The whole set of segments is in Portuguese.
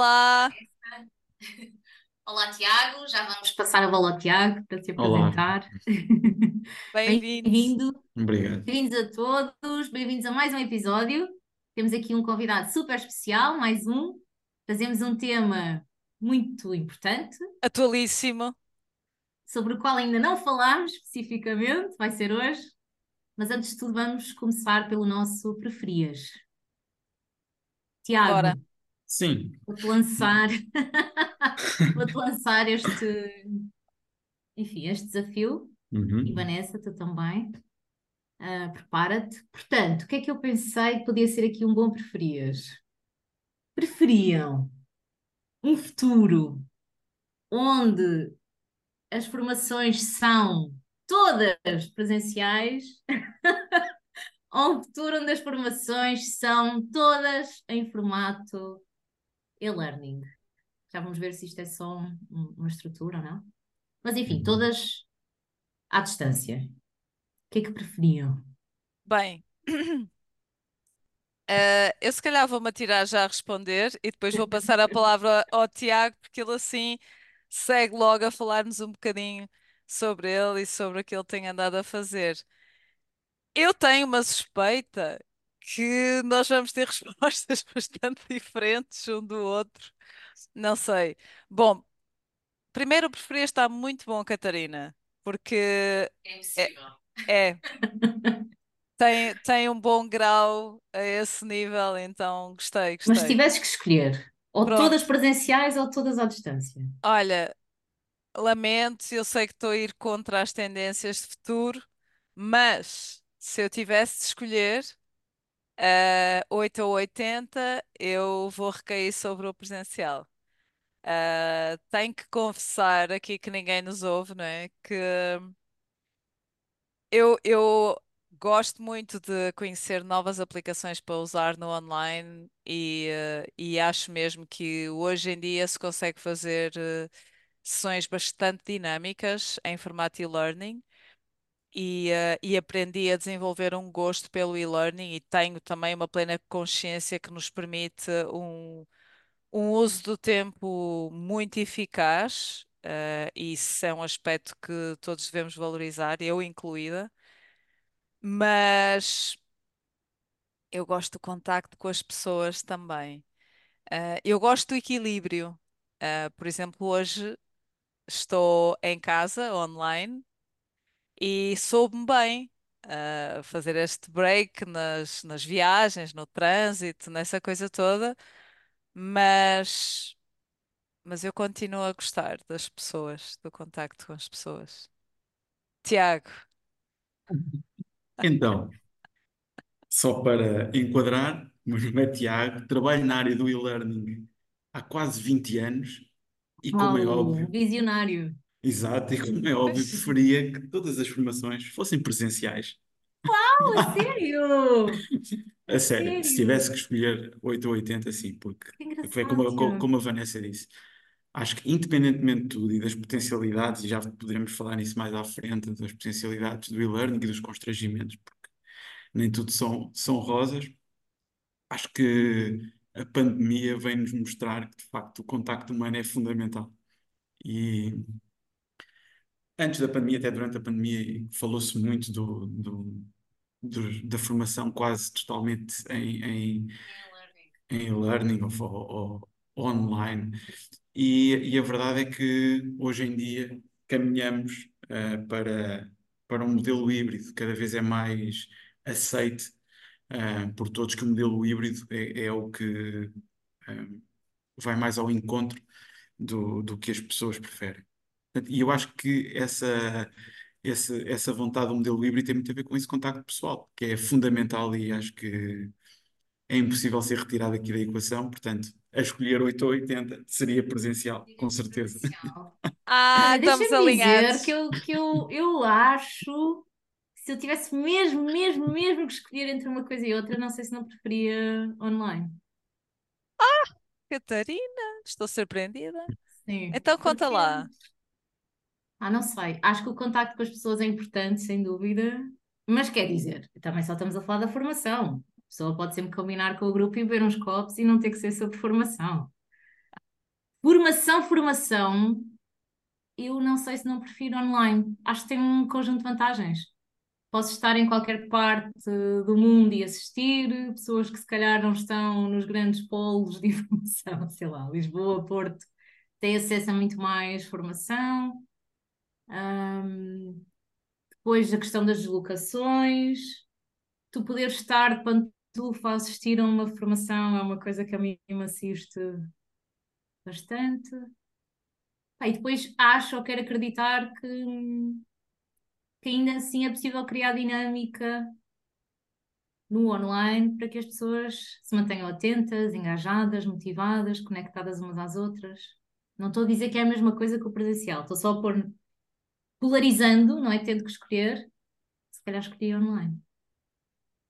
Olá! Olá, Tiago. Já vamos passar a bola ao Tiago para se apresentar. Bem-vindos. Bem-vindo. Obrigado. Bem-vindos a todos. Bem-vindos a mais um episódio. Temos aqui um convidado super especial, mais um. Fazemos um tema muito importante, Atualíssimo. sobre o qual ainda não falámos especificamente, vai ser hoje. Mas antes de tudo, vamos começar pelo nosso preferias. Tiago, Bora. Sim, vou-te lançar, vou-te lançar este, enfim, este desafio. uhum. E Vanessa, tu também. Ah, prepara-te. Portanto, o que é que eu pensei que podia ser aqui um bom preferias? Preferiam um futuro onde as formações são todas presenciais ou um futuro onde as formações são todas em formato e-learning? Já vamos ver se isto é só um- um- uma estrutura ou não. Mas enfim, todas à distância. O que é que preferiam? Bem, eh, eu se calhar vou-me atirar já a responder e depois vou passar a palavra ao Tiago, porque ele assim segue logo a falar-nos um bocadinho sobre ele e sobre o que ele tem andado a fazer. Eu tenho uma suspeita que nós vamos ter respostas bastante diferentes um do outro. Não sei. Bom, primeiro o preferias está muito bom, Catarina, porque É impossível. é. Tem, tem um bom grau a esse nível, então gostei, Mas se gostei. tivesses que escolher, ou Pronto. todas presenciais ou todas à distância. Olha, lamento, eu sei que estou a ir contra as tendências de futuro, mas se eu tivesse de escolher ah, 8 ou 80, eu vou recair sobre o presencial. Ah, tenho que confessar aqui que ninguém nos ouve, não é? Que eu, eu gosto muito de conhecer novas aplicações para usar no online e, eh, e acho mesmo que hoje em dia se consegue fazer eh, sessões bastante dinâmicas em formato e-learning e, eh, e aprendi a desenvolver um gosto pelo e-learning e tenho também uma plena consciência que nos permite um, um uso do tempo muito eficaz. eh, e isso é um aspecto que todos devemos valorizar, eu incluída. Mas eu gosto do contacto com as pessoas também. Ah, eu gosto do equilíbrio. Ah, por exemplo, hoje estou em casa, online, e soube-me bem ah, fazer este break nas, nas viagens, no trânsito, nessa coisa toda, mas, mas eu continuo a gostar das pessoas, do contacto com as pessoas. Tiago, Então, só para enquadrar, o meu nome é Tiago, trabalho na área do e-learning há quase 20 anos e, como é Uau, óbvio, visionário. Exato, e como é óbvio, preferia que todas as formações fossem presenciais. Oh, a sério? A sério, se Sério? tivesse que escolher 8 ou 80, sim, porque Que foi engraçado, como, a- co- Tiago. como a Vanessa disse. Acho que, independentemente de tudo e das potencialidades, e já poderemos falar nisso mais à frente, das potencialidades do e-learning e dos constrangimentos, porque nem tudo são, são rosas, acho que a pandemia vem-nos mostrar que, de facto, o contacto humano é fundamental. Antes da pandemia, até durante a pandemia, falou-se muito do, do- do- da formação quase totalmente em, em, em e-learning ou, ou- ou online. E, e a verdade é que hoje em dia caminhamos eh, para, para um modelo híbrido, cada vez é mais aceite eh, por todos que o modelo híbrido é, é o que eh, vai mais ao encontro do, do que as pessoas preferem. Portanto, E eu acho que essa, essa, essa vontade do modelo híbrido tem muito a ver com esse contacto pessoal, que é fundamental e acho que é impossível ser retirado aqui da equação. Portanto, a escolher 8 ou 80 seria presencial, com certeza. Ah, estamos deixa-me dizer alinhados. que eu, que eu, eu acho que se eu tivesse mesmo, mesmo, mesmo que escolher entre uma coisa e outra, não sei se não preferia online. Catarina, estou surpreendida. Sim, Então conta porque lá. Ah, não sei. Acho que o contacto com as pessoas é importante, sem dúvida. Mas quer dizer, também só estamos a falar da formação. pessoa pode sempre combinar com o grupo e beber uns copos e não ter que ser sobre formação. Formação, formação, eu não sei se não prefiro online. Acho que tem um conjunto de vantagens. Posso estar em qualquer parte do mundo e assistir, pessoas que se calhar não estão nos grandes polos de informação, sei lá, Lisboa, Porto, têm acesso a muito mais formação. Um, depois a questão das deslocações, tu poderes estar quando tu fazes assistir a uma formação é uma coisa que a mim me assiste bastante. e depois acho ou quero acreditar que, que ainda assim é possível criar dinâmica no online para que as pessoas se mantenham atentas, engajadas, motivadas, conectadas umas às outras. Não estou a dizer que é a mesma coisa que o presencial, estou só a pôr polarizando, não é? Tendo que escolher, se calhar escolhi online.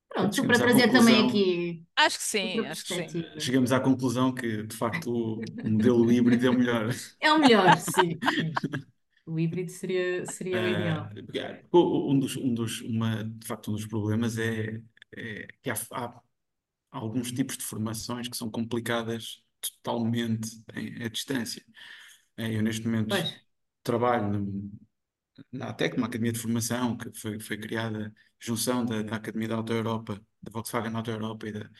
Pronto, para trazer também aqui. Acho que sim, acho que sim. Chegamos à conclusão que, de facto, o modelo híbrido é o melhor. É o melhor, sim. O híbrido seria, seria o ideal. Uh, um dos, um dos, uma, de facto, um dos problemas é, é que há, há, alguns tipos de formações que são complicadas totalmente em, à distância. É, eu, neste momento, pois. trabalho na ATEC, uma academia de formação que foi, foi criada, junção da, da Academia da Auto Europa, da Volkswagen Auto Europa e da,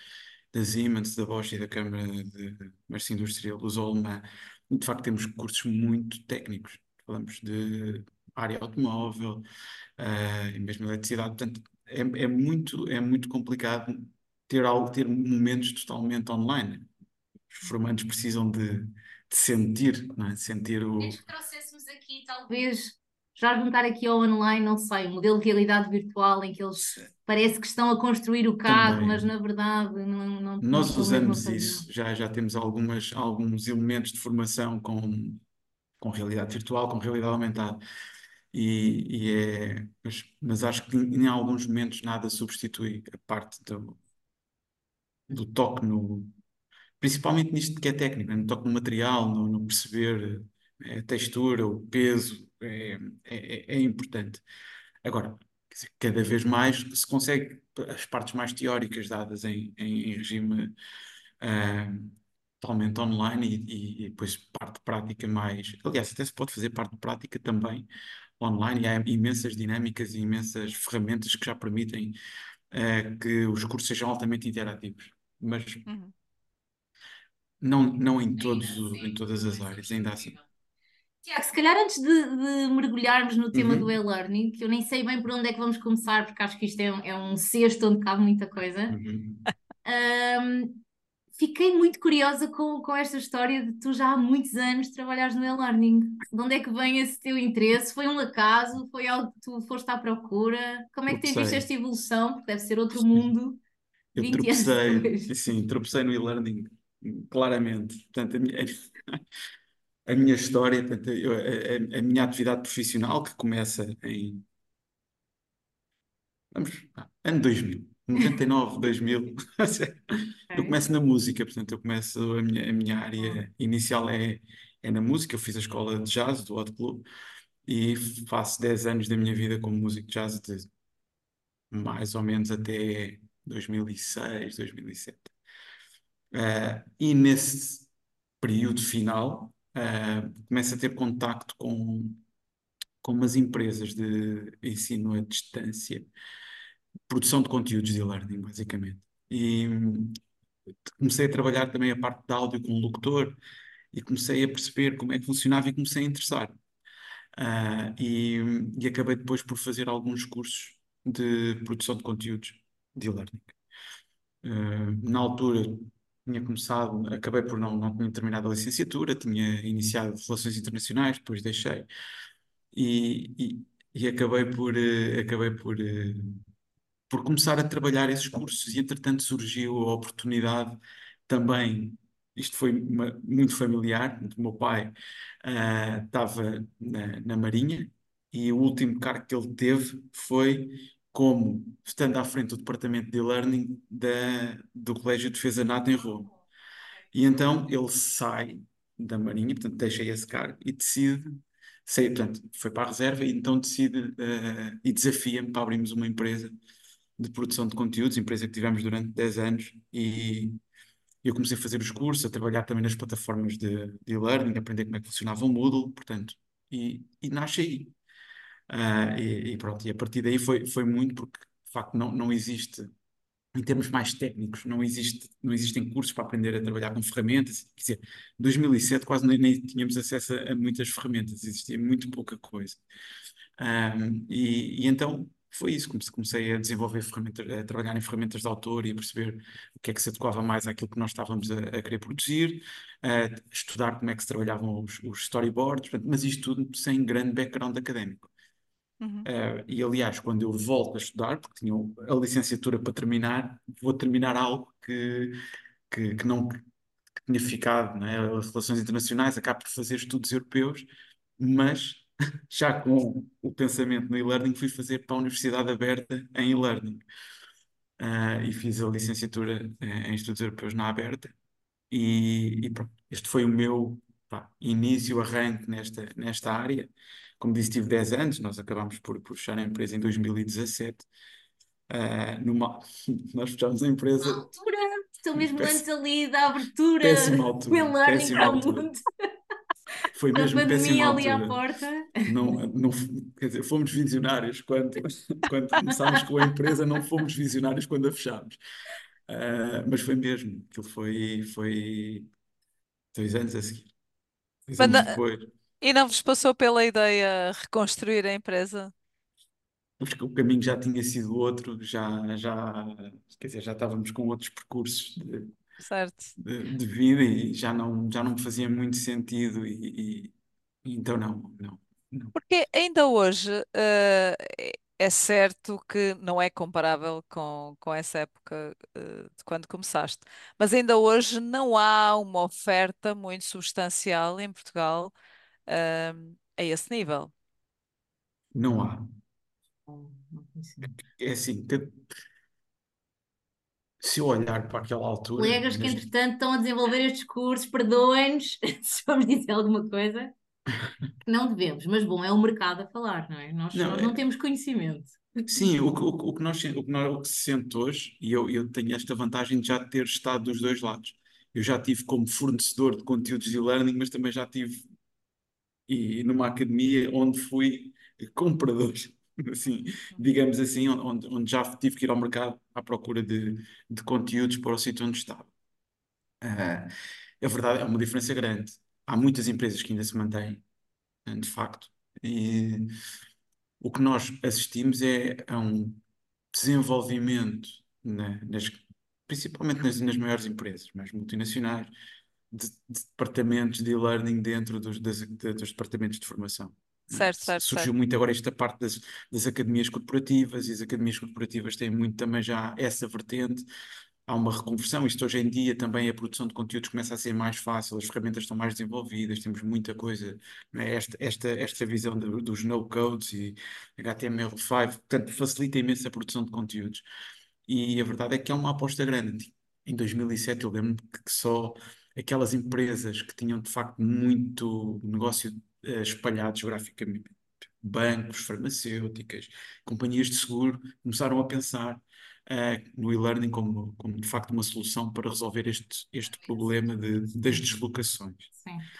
da Siemens, da Bosch e da Câmara de Comércio Industrial Luso-Alemã. De facto, temos cursos muito técnicos. Falamos de área automóvel, uh, e mesmo eletricidade. Portanto, é, é, muito, é muito complicado ter, algo, ter momentos totalmente online. Os formandos precisam de, de sentir, não é? sentir o. Desde que trouxéssemos aqui, talvez, já juntar aqui ao online, não sei, um modelo de realidade virtual em que eles parece que estão a construir o carro, Também. mas na verdade não, não Nós usamos isso, já, já temos algumas, alguns elementos de formação com, com realidade virtual, com realidade aumentada. E, e é, mas, mas, acho que em alguns momentos nada substitui a parte do, do toque no, principalmente nisto que é técnico, né? no toque no material, no, no perceber a é, textura, o peso, é, é, é importante. Agora, cada vez mais se consegue as partes mais teóricas dadas em, em regime uh, totalmente online e, e, depois parte prática mais. Aliás, até se pode fazer parte prática também online e há imensas dinâmicas e imensas ferramentas que já permitem uh, que os cursos sejam altamente interativos. Mas uhum. não, não em, todos, assim, em todas as áreas, ainda assim. Tiago, se calhar antes de, de mergulharmos no tema uhum. do e-learning, que eu nem sei bem por onde é que vamos começar, porque acho que isto é um, é um cesto onde cabe muita coisa, uhum. um, fiquei muito curiosa com, com esta história de tu já há muitos anos trabalhares no e-learning. De onde é que vem esse teu interesse? Foi um acaso? Foi algo que tu foste à procura? Como é que tens visto esta evolução? Porque deve ser outro mundo. Eu tropecei, sim, tropecei no e-learning, claramente. Portanto, a minha a minha história, a, a, a, minha atividade profissional, que começa em. Vamos, ano 2000, 99, 2000. eu começo na música, portanto, eu começo. A minha, a minha área inicial é, é na música. Eu fiz a escola de jazz do Hot Club e faço 10 anos da minha vida como músico de jazz, de mais ou menos até 2006, 2007. Uh, e nesse período final uh, começa a ter contacto com, com umas empresas de ensino à distância, produção de conteúdos de e-learning, basicamente. E comecei a trabalhar também a parte de áudio com o locutor e comecei a perceber como é que funcionava e comecei a interessar. Uh, e, e, acabei depois por fazer alguns cursos de produção de conteúdos de e-learning. Uh, na altura tinha começado, acabei por não, não tinha terminado a licenciatura, tinha iniciado Relações Internacionais, depois deixei. E, e, e acabei por, uh, acabei por, uh, por começar a trabalhar esses cursos e entretanto surgiu a oportunidade também, isto foi uma, muito familiar, o meu pai uh, estava na, na Marinha e o último cargo que ele teve foi como estando à frente do departamento de e-learning da, do Colégio de Defesa NATO em Roma. E então ele sai da Marinha, portanto deixa esse cargo e decide, sai, portanto foi para a reserva e então decide uh, e desafia-me para abrirmos uma empresa de produção de conteúdos, empresa que tivemos durante 10 anos, e eu comecei a fazer os cursos, a trabalhar também nas plataformas de, de e-learning, aprender como é que funcionava o Moodle, portanto, e, e nasce aí. Uh, e, e, pronto, e a partir daí foi, foi muito porque, de facto, não, não existe, em termos mais técnicos, não, existe, não existem cursos para aprender a trabalhar com ferramentas. Quer dizer, em 2007 quase nem, nem tínhamos acesso a, a, muitas ferramentas, existia muito pouca coisa. Um, e, e então foi isso, comecei a desenvolver ferramentas, a trabalhar em ferramentas de autor e a perceber o que é que se adequava mais àquilo que nós estávamos a, a querer produzir, a estudar como é que se trabalhavam os, os storyboards, mas isto tudo sem grande background académico. Uhum. Uh, e aliás, quando eu volto a estudar, porque tinha a licenciatura para terminar, vou terminar algo que, que, que não que tinha ficado, né? Relações internacionais, acabo por fazer estudos europeus, mas já com o pensamento no e-learning, fui fazer para a Universidade Aberta em e-learning. Uh, e fiz a licenciatura eh, em Estudos Europeus na Aberta. E, e pronto, este foi o meu pá, início, arranque nesta, nesta área. Como disse, tive 10 anos, nós acabámos por, por fechar a empresa em 2017. Uh, ah, numa... nós fechámos a empresa. altura, estou mesmo antes ali da abertura péssima altura, do e-learning para o mundo. Foi mesmo a péssima ali à porta. Não, não, quer dizer, fomos visionários quando, quando começámos com a empresa, não fomos visionários quando a fechámos. Uh, mas foi mesmo, aquilo foi, foi dois anos a seguir. Dois Mas anos depois. E não vos passou pela ideia reconstruir a empresa? Porque o caminho já tinha sido outro, já, já, quer dizer, já estávamos com outros percursos de, de, de vida e já não, já não me fazia muito sentido e, e- então não, não, não. Porque ainda hoje, eh, é certo que não é comparável com, com essa época, eh, de quando começaste, mas ainda hoje não há uma oferta muito substancial em Portugal, eh, a esse nível. Não há. É assim, te- se eu olhar para aquela altura, Colegas que, entretanto, estão a desenvolver estes cursos, perdoem-nos se vamos dizer alguma coisa que não devemos, mas bom, é o mercado a falar, não é? Nós, não, nós não é- temos conhecimento. sim, o, que- o, o que nós, o que nós, o que se sente hoje, e eu, eu tenho esta vantagem de já ter estado dos dois lados. Eu já tive como fornecedor de conteúdos de e-learning, mas também já tive e numa academia onde fui comprador, assim, digamos assim, onde, onde já tive que ir ao mercado à procura de, de conteúdos para o sítio onde estava. Ah, a verdade é uma diferença grande. Há muitas empresas que ainda se mantêm, de facto, e o que nós assistimos é a um desenvolvimento, na- nas, principalmente nas, nas maiores empresas, mais multinacionais, de, de departamentos de e-learning dentro dos, das- dos departamentos de formação. é? Certo, certo, Surgiu certo. muito agora esta parte das, das academias corporativas, e as academias corporativas têm muito também já essa vertente. Há uma reconversão, isto hoje em dia também a produção de conteúdos começa a ser mais fácil, as ferramentas estão mais desenvolvidas, temos muita coisa, não é? Esta, esta, esta visão de- dos no-codes e HTML5, portanto, facilita imenso a produção de conteúdos. E a verdade é que é uma aposta grande. Em 2007 eu lembro que só aquelas empresas que tinham de facto muito negócio eh, espalhado geograficamente, bancos, farmacêuticas, companhias de seguro, começaram a pensar eh, no e-learning como, como de facto uma solução para resolver este, este problema de, das deslocações. Sim.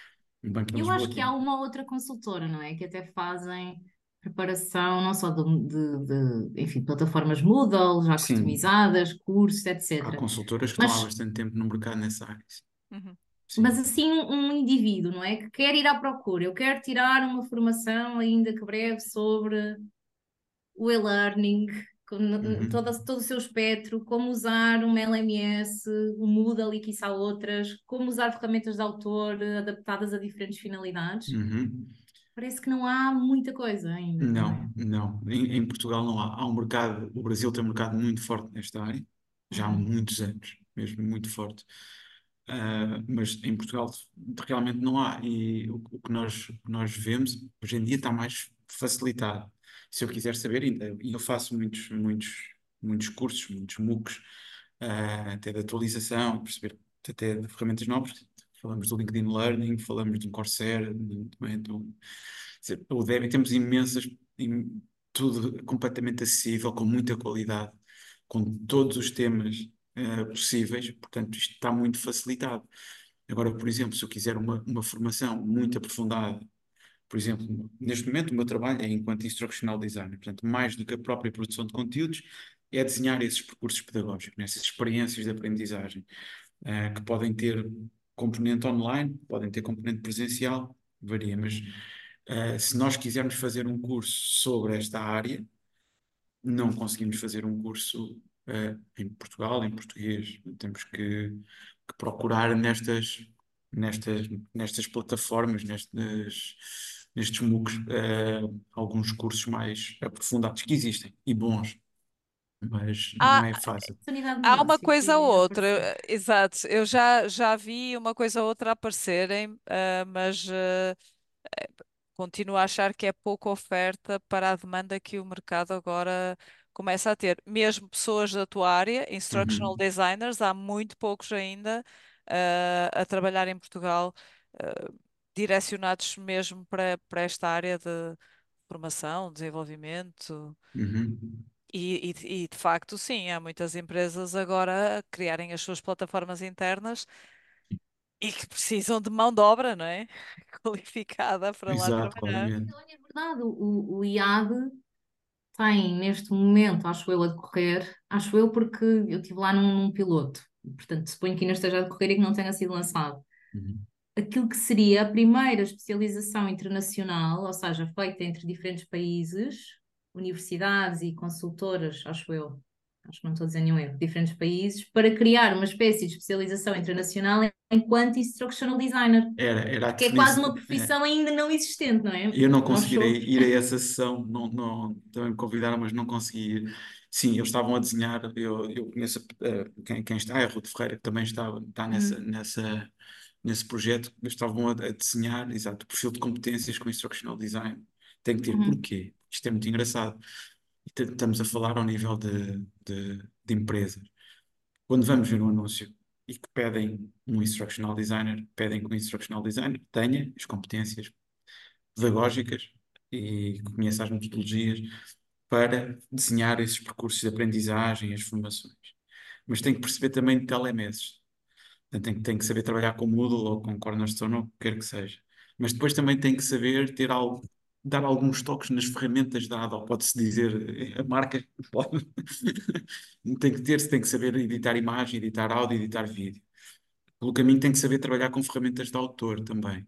Eu acho que há uma outra consultora, não é? Que até fazem preparação não só de, de- de, enfim, plataformas Moodle, já Sim, customizadas, cursos, há etc. consultoras que estão há Mas, bastante tempo no mercado nessa área. Uhum. mas Sim. assim, um indivíduo, não é? Que quer ir à procura, eu quero tirar uma formação, ainda que breve, sobre o e-learning, n- todo, Uhum. todo o seu espectro, como usar um LMS, um Moodle e quiçá outras, como usar ferramentas de autor adaptadas a diferentes finalidades. Uhum. Parece que não há muita coisa ainda, não é? Não, não. Em, em Portugal não há. Há um mercado, o Brasil tem um mercado muito forte nesta área, já há Uhum. muitos anos, mesmo muito forte. Ah, mas em Portugal realmente não há. E o, o que nós, nós vemos hoje em dia está mais facilitado. Se eu quiser saber, ainda, eu faço muitos, muitos, muitos cursos, muitos MOOCs, ah, até de atualização, perceber até de ferramentas novas. Falamos do LinkedIn Learning, falamos do Coursera, também do, dizer, o temos imensas, im- tudo completamente acessível, com muita qualidade. com todos os temas uh, possíveis, portanto, isto está muito facilitado. Agora, por exemplo, se eu quiser uma, uma formação muito aprofundada, por exemplo, neste momento o meu trabalho é enquanto instructional designer, portanto, mais do que a própria produção de conteúdos, é desenhar esses percursos pedagógicos, essas experiências de aprendizagem, uh, que podem ter componente online, podem ter componente presencial, varia, mas uh, se nós quisermos fazer um curso sobre esta área, não conseguimos fazer um curso uh, em Portugal, em português. Temos que, que, procurar nestas, nestas, nestas plataformas, nestes, nestes MOOCs, uh, alguns cursos mais aprofundados que existem e bons. Mas não é fácil. Há uma coisa ou outra, exato. Eu já, já vi uma coisa ou outra aparecerem, uh, mas uh, continuo a achar que é pouca oferta para a demanda que o mercado agora começa a ter. Mesmo pessoas da tua área, instructional Uhum. designers, há muito poucos ainda uh, a trabalhar em Portugal, uh, direcionados mesmo para, para esta área de formação, desenvolvimento. Uhum. E, e, e, de facto, sim, há muitas empresas agora a criarem as suas plataformas internas e que precisam de mão de obra, não é? Qualificada para lá Exato, trabalhar. claramente. É verdade, o, o IAD tem neste momento, acho eu, a decorrer, acho eu porque eu estive lá num, num piloto, portanto suponho que ainda esteja a decorrer e que não tenha sido lançado. Uhum. Aquilo que seria a primeira especialização internacional, ou seja, feita entre diferentes países, universidades e consultoras, acho eu, acho que não estou a dizer nenhum erro, diferentes países, para criar uma espécie de especialização internacional enquanto instructional designer. Era, era que é quase uma profissão é. ainda não existente, não é? Eu não conseguirei ir a essa sessão, não, não, também me convidaram, mas não consegui ir. Sim, eles estavam a desenhar, eu, eu conheço uh, quem, quem está, é a Ruth Ferreira, que também está, está nessa, uhum. nessa, nesse projeto, eles estavam a, a, desenhar, exato, o perfil de competências com instructional design. Tem que ter uhum. porquê? Isto é muito engraçado. Estamos a falar ao nível de, de, de empresas. Quando vamos ver um anúncio e que pedem um instructional designer, pedem que o instructional designer tenha as competências pedagógicas e conheça as metodologias para desenhar esses percursos de aprendizagem, as formações. Mas tem que perceber também de telemeses. Tem, tem que saber trabalhar com Moodle ou com Cornerstone ou o que quer que seja. Mas depois também tem que saber ter algo dar alguns toques nas ferramentas da Adobe, pode-se dizer, a marca pode, tem que ter, tem que saber editar imagem, editar áudio, editar vídeo. Pelo caminho tem que saber trabalhar com ferramentas de autor também.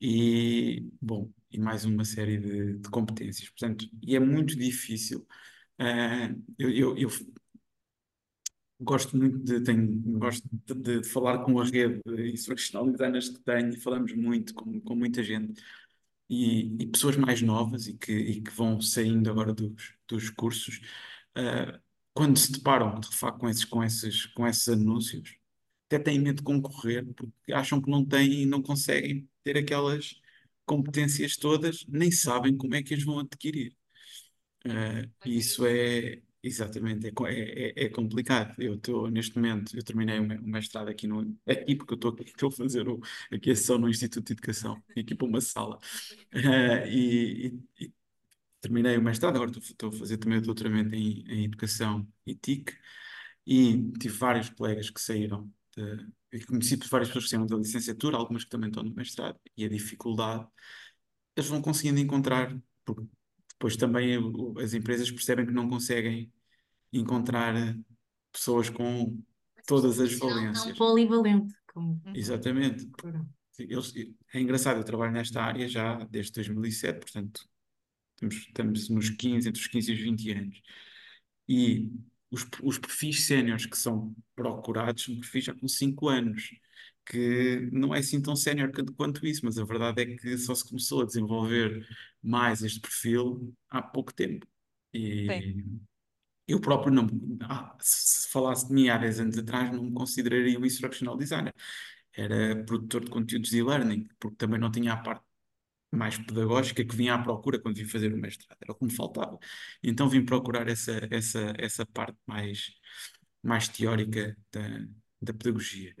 E, bom, e mais uma série de, de competências. Portanto, e é muito difícil. Uh, eu, eu, eu, gosto muito de, tenho, gosto de, de, falar com a rede de instructional designers que tenho e falamos muito com, com muita gente e, e pessoas mais novas e que, e que vão saindo agora dos, dos cursos, uh, quando se deparam de facto com esses, com esses, com esses anúncios, até têm medo de concorrer porque acham que não têm e não conseguem ter aquelas competências todas, nem sabem como é que as vão adquirir. Uh, e isso é, Exatamente, é, é, é, é complicado. Eu estou, neste momento, eu terminei o mestrado aqui no. Aqui, porque eu estou aqui, estou a fazer o, aqui a sessão no Instituto de Educação, aqui para uma sala. Uh, e, e, e, terminei o mestrado, agora estou, estou, a fazer também o doutoramento em, em Educação e TIC. E tive vários colegas que saíram, de, conheci várias pessoas que saíram da licenciatura, algumas que também estão no mestrado, e a dificuldade, eles vão conseguindo encontrar, porque depois também as empresas percebem que não conseguem encontrar pessoas com todas as valências. Não polivalente. Como... Uhum. Exatamente. Eles, é engraçado, eu trabalho nesta área já desde 2007, portanto estamos, estamos nos 15, entre os 15 e os 20 anos. E os, os perfis séniores que são procurados são perfis já com 5 anos, que não é assim tão sénior quanto isso, mas a verdade é que só se começou a desenvolver mais este perfil há pouco tempo. E Sim. eu próprio não. Ah, se falasse de mim há 10 anos atrás, não me consideraria um instructional designer. Era produtor de conteúdos de e-learning, porque também não tinha a parte mais pedagógica que vinha à procura quando vim fazer o mestrado, era o que me faltava. Então vim procurar essa, essa, essa parte mais, mais teórica da, da pedagogia.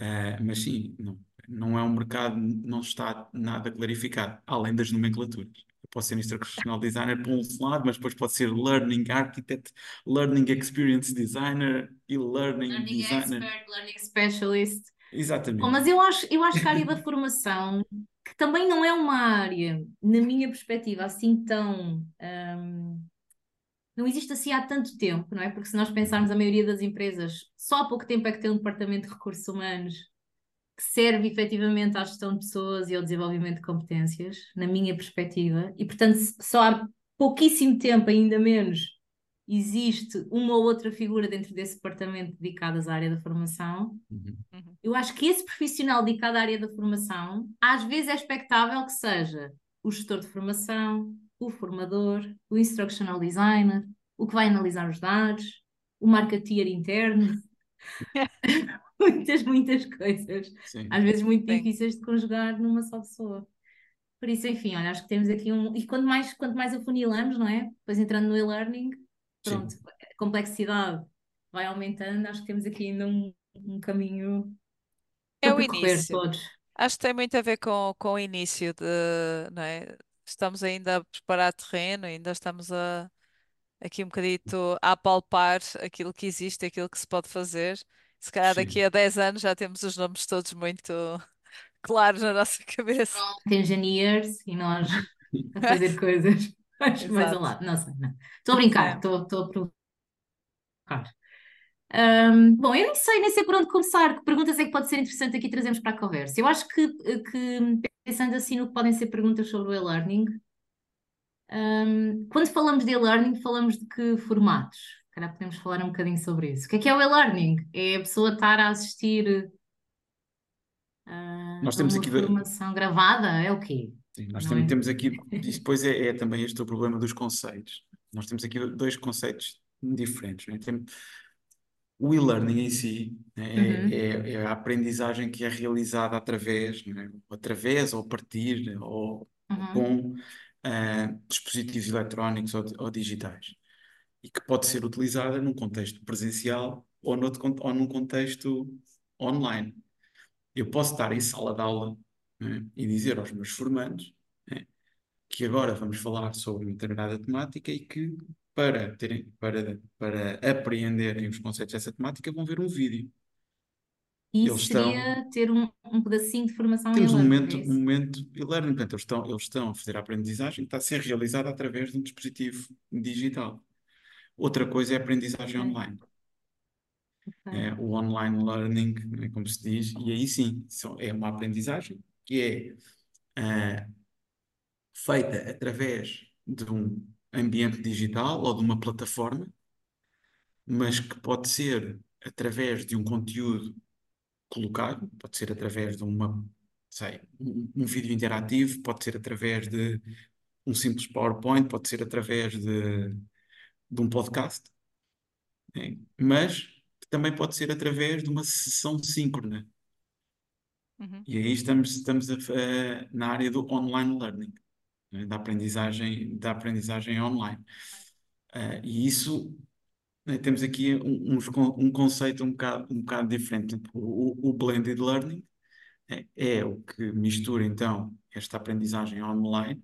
Uh, mas sim, não, não é um mercado, não está nada clarificado, além das nomenclaturas. Eu posso ser instructional designer por um lado, mas depois pode ser learning architect, learning experience designer e learning Learning designer. expert, learning specialist. Exatamente. mas eu acho, eu acho que a área da formação, que também não é uma área, na minha perspectiva, assim tão. hum, não existe assim há tanto tempo, não é? Porque se nós pensarmos, a maioria das empresas só há pouco tempo é que tem um departamento de recursos humanos que serve efetivamente à gestão de pessoas e ao desenvolvimento de competências, na minha perspectiva, e portanto só há pouquíssimo tempo, ainda menos, existe uma ou outra figura dentro desse departamento dedicadas à área da formação. Uhum. Uhum. Eu acho que esse profissional dedicado à área da formação, às vezes é expectável que seja o gestor de formação, o formador, o instructional designer, o que vai analisar os dados, o marketeer interno, muitas, muitas coisas, Sim. às vezes muito Sim. difíceis de conjugar numa só pessoa. Por isso, enfim, olha, acho que temos aqui um. E quanto mais, quanto mais afunilamos, não é? Depois entrando no e-learning, pronto, a complexidade vai aumentando, acho que temos aqui ainda um, um caminho É para o início. todos. Acho que tem muito a ver com, com o início de, não é? Estamos ainda a preparar terreno, ainda estamos a, aqui um bocadito a apalpar aquilo que existe, aquilo que se pode fazer. Se calhar daqui Sim. a 10 anos já temos os nomes todos muito claros na nossa cabeça. Prompt engineers e nós a fazer coisas ao Exato. lado. Não sei, não. Estou a brincar, estou, estou a provocar. Ahm, bom, eu nem sei, nem sei por onde começar. Que perguntas é que pode ser interessante aqui trazermos para a conversa? Eu acho que, que pensando assim no que podem ser perguntas sobre o e-learning, ahm, quando falamos de e-learning, falamos de que formatos? Calhar podemos falar um bocadinho sobre isso. O que é que é o e-learning? É a pessoa estar a assistir ah, Nós a temos uma aqui formação gravada? É o quê? Sim, nós Não é? temos aqui, e depois é, é também este o problema dos conceitos. Nós temos aqui dois conceitos diferentes. não é? Tem- o e-learning em si né, Uhum. é, é- é a aprendizagem que é realizada através, não é? através ou a partir ou Uhum. com ah, dispositivos eletrónicos ou, ou digitais e que pode ser utilizada num contexto presencial ou, noutro, con- ou num contexto online. Eu posso estar em sala de aula, né, e dizer aos meus formandos, né, que agora vamos falar sobre uma determinada temática e que para terem, para, para apreenderem os conceitos dessa temática vão ver um vídeo. E Eles isso estão, seria ter um, um pedacinho de formação em temos um momento, é um momento e-learning, portanto, eles estão, eles estão a fazer a aprendizagem que está a ser realizada através de um dispositivo digital. Outra coisa é a aprendizagem Ok, online. ok. É o online learning, né, como se diz, e aí sim, é uma aprendizagem que é ah, feita através de um ambiente digital ou de uma plataforma, mas que pode ser através de um conteúdo colocado, pode ser através de uma, sei, um, um vídeo interativo, pode ser através de um simples PowerPoint, pode ser através de, de um podcast, né? Mas também pode ser através de uma sessão síncrona. Uhum. E aí estamos, estamos a- a- na área do online learning, né? Da aprendizagem, da aprendizagem online. Ah, e isso, né, temos aqui um, con- um conceito um bocado, um bocado diferente. O, o- blended learning é, é o que mistura então esta aprendizagem online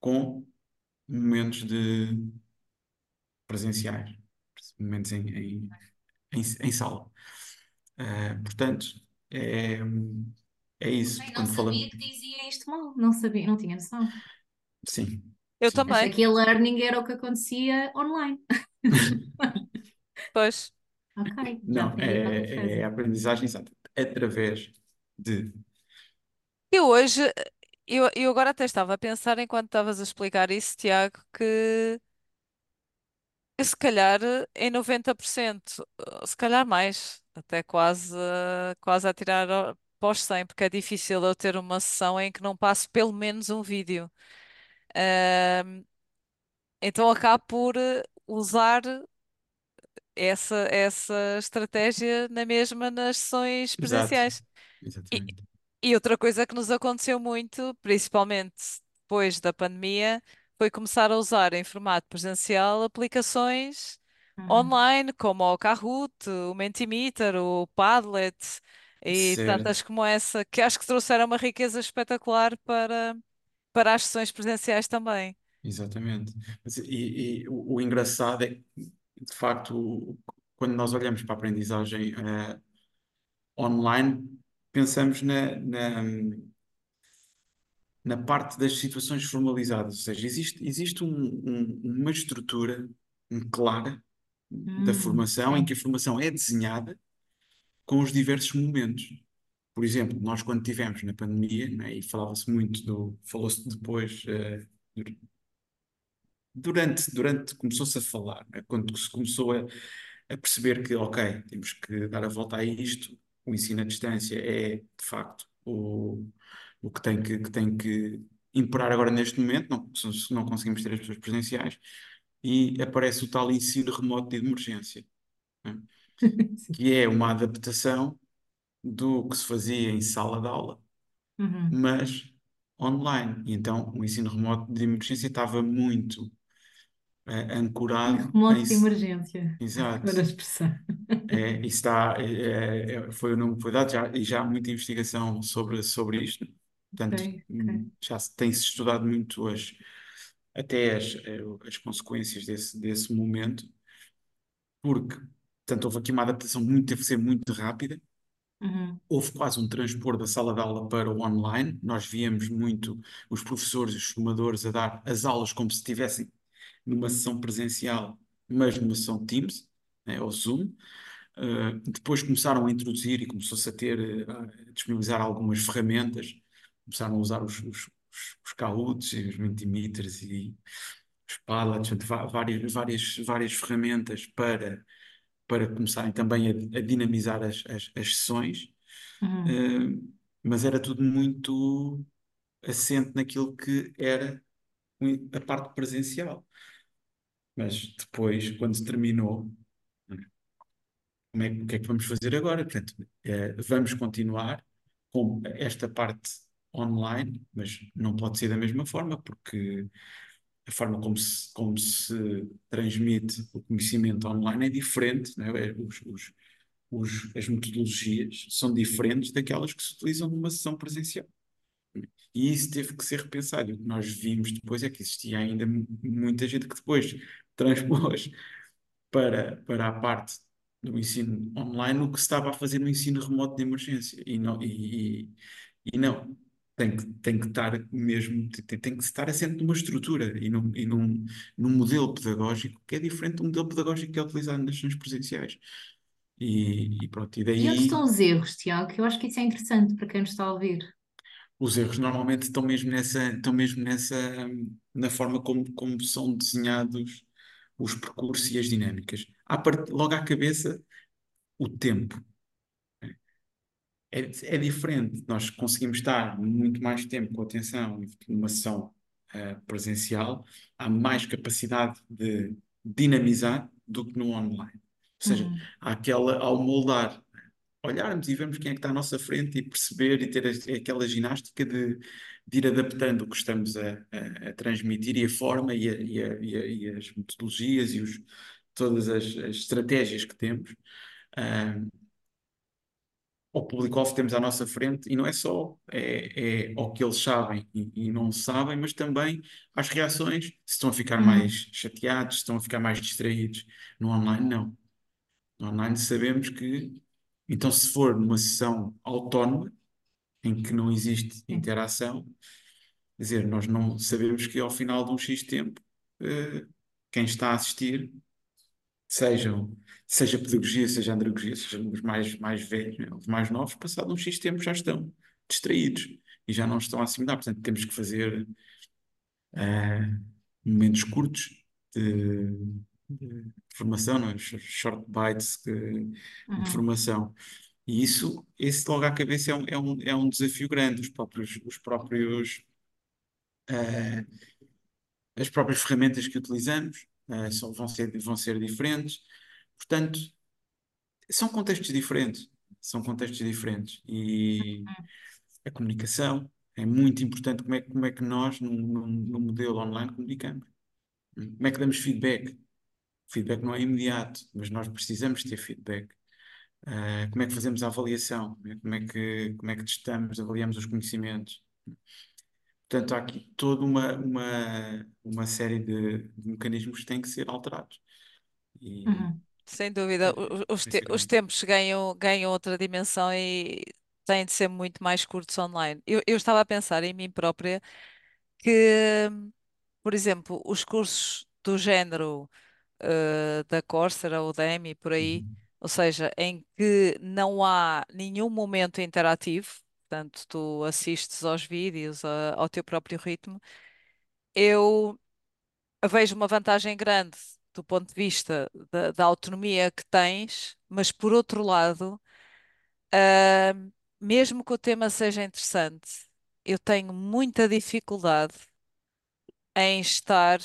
com momentos de presenciais, momentos em, em, em, em sala. Ah, portanto, é, é isso. Bem, não Quando falamos, sabia que dizia isto mal, não sabia, não tinha noção. sim, Eu sim. Achei também, que e-learning era o que acontecia online. pois. Ok, Não, é, é a aprendizagem exata, através de. Eu hoje, eu, eu agora até estava a pensar enquanto estavas a explicar isso, Tiago, que se calhar em 90%, eh, se calhar mais, até quase, quase a tirar os 100, porque é difícil eu ter uma sessão em que não passe pelo menos um vídeo. Ahm, então acabo por eh, usar essa, essa estratégia na mesma nas sessões Exato, presenciais. E, exatamente. e outra coisa que nos aconteceu muito, principalmente depois da pandemia, foi começar a usar em formato presencial aplicações Uhum. online, como o Kahoot, o Mentimeter, o Padlet e Certo. tantas como essa, que acho que trouxeram uma riqueza espetacular para, para as sessões presenciais também. Exatamente. Mas, e, e o, o engraçado é que, de facto, quando nós olhamos para a aprendizagem eh, online, pensamos na, na, na parte das situações formalizadas, ou seja, existe, existe um- um- uma estrutura clara da Hum, formação em que a sim. formação é desenhada com os diversos momentos. Por exemplo, nós quando tivemos na pandemia, né, e falava-se muito do, falou-se depois, eh, durante, durante, começou-se a falar, né, quando se começou a, a perceber que, ok, temos que dar a volta a isto, o ensino à distância é, de facto, o, o que tem que, que tem que imperar agora neste momento, não, se não conseguimos ter as pessoas presenciais, e aparece o tal ensino remoto de emergência, né, Sim. que é uma adaptação do que se fazia em sala de aula, Uhum. mas online. E então o ensino remoto de emergência estava muito E ancorado em. remoto de s- emergência. Exato. Agora a expressão. É, está, é, é, foi o nome que foi dado já, e já há muita investigação sobre, sobre isto. Portanto, ok. hum, já se tem-se estudado muito as, até as, eh, as consequências desse, desse momento, porque, portanto, houve aqui uma adaptação muito, teve que ser muito rápida, Uhum. houve quase um transpor da sala de aula para o online. Nós víamos muito os professores e os formadores a dar as aulas como se estivessem numa sessão presencial, mas numa sessão Teams, né, ou Zoom. Uh, depois começaram a introduzir e começou-se a ter, uh, a disponibilizar algumas ferramentas. Começaram a usar os, os, os, os Kahoots e os Mentimeters e os va- várias, várias, várias ferramentas para, para começarem também a, a dinamizar as, as, as sessões. Uhum. Uh, mas era tudo muito assente naquilo que era a parte presencial. Mas depois, quando terminou, como é, o que é que vamos fazer agora? Portanto, eh, vamos continuar com esta parte online, mas não pode ser da mesma forma, porque a forma como se, como se transmite o conhecimento online é diferente, não é? Os, os, os- as metodologias são diferentes daquelas que se utilizam numa sessão presencial. E isso teve que ser repensado. O que nós vimos depois é que existia ainda mu- muita gente que depois transpôs para, para a parte do ensino online o que se estava a fazer no ensino remoto de emergência. E não, e, e- e não. Tem que, tem que estar mesmo, tem, tem que estar assente numa estrutura e num, e num, num modelo pedagógico que é diferente do modelo pedagógico que é utilizado nas sessões presenciais. E, e pronto, e E onde daí estão os erros, Tiago? Que eu acho que isso é interessante para quem nos está a ouvir. os erros normalmente estão mesmo nessa, estão mesmo nessa, na forma como, como são desenhados os percursos e as dinâmicas. À part- logo à cabeça, o tempo. É, é diferente. Nós conseguimos estar muito mais tempo com atenção numa sessão eh, presencial, há mais capacidade de dinamizar do que no online. Ou seja, Uhum. há aquela, ao moldar, olharmos e vermos quem é que está à nossa frente e perceber e ter a- aquela ginástica de, de ir adaptando o que estamos a, a- a transmitir e a forma e, e e as metodologias e os, todas as, as estratégias que temos. Ao público-alvo que temos à nossa frente, e não é só é, é ao que eles sabem e, e não sabem, mas também às reações, se estão a ficar Uhum. mais chateados, se estão a ficar mais distraídos. No online, não. No online sabemos que, então, se for numa sessão autónoma, em que não existe interação, quer dizer, nós não sabemos que ao final de um X tempo, eh, quem está a assistir sejam, seja pedagogia, seja andragogia, seja os mais, mais velhos, né, os mais novos, passado um X tempo já estão distraídos e já não estão a assimilar. Portanto, temos que fazer eh, momentos curtos de, de formação, não é? short bites de, de Uhum. formação. E isso, esse logo à cabeça é um, é um, é um desafio grande. Os próprios, os próprios, eh, as próprias ferramentas que utilizamos são, vão ser, vão ser diferentes. Portanto, são contextos diferentes. São contextos diferentes. E a comunicação é muito importante. Como é, como é que nós, no, no, no modelo online, comunicamos? Como é que damos feedback? O feedback não é imediato, mas nós precisamos ter feedback. Ah, como é que fazemos a avaliação? Como é que, como é que testamos, avaliamos os conhecimentos? Portanto, há aqui toda uma, uma, uma série de, de mecanismos que têm que ser alterados. E Uhum, Sem dúvida, é, os, te- os principalmente. tempos ganham, ganham outra dimensão e têm de ser muito mais curtos online. Eu, eu estava a pensar em mim própria que, por exemplo, os cursos do género eh, da Coursera ou da Udemy, por aí, Uhum. ou seja, em que não há nenhum momento interativo, portanto, tu assistes aos vídeos a- ao teu próprio ritmo, eu vejo uma vantagem grande do ponto de vista da, da autonomia que tens, mas por outro lado, ah, mesmo que o tema seja interessante, eu tenho muita dificuldade em estar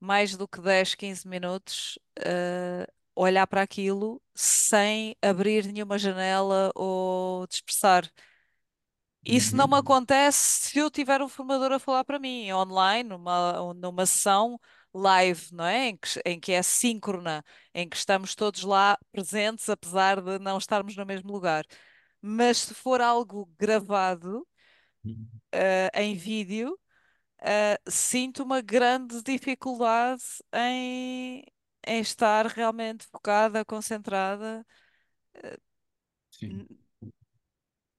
mais do que 10, 15 minutos, ah, olhar para aquilo sem abrir nenhuma janela ou dispersar. Isso não me Uhum. acontece se eu tiver um formador a falar para mim, online, numa, numa sessão live, não é? Em que, em que é síncrona, em que estamos todos lá presentes, apesar de não estarmos no mesmo lugar. Mas se for algo gravado, eh, em vídeo, eh, sinto uma grande dificuldade em, em estar realmente focada, concentrada. Sim. N-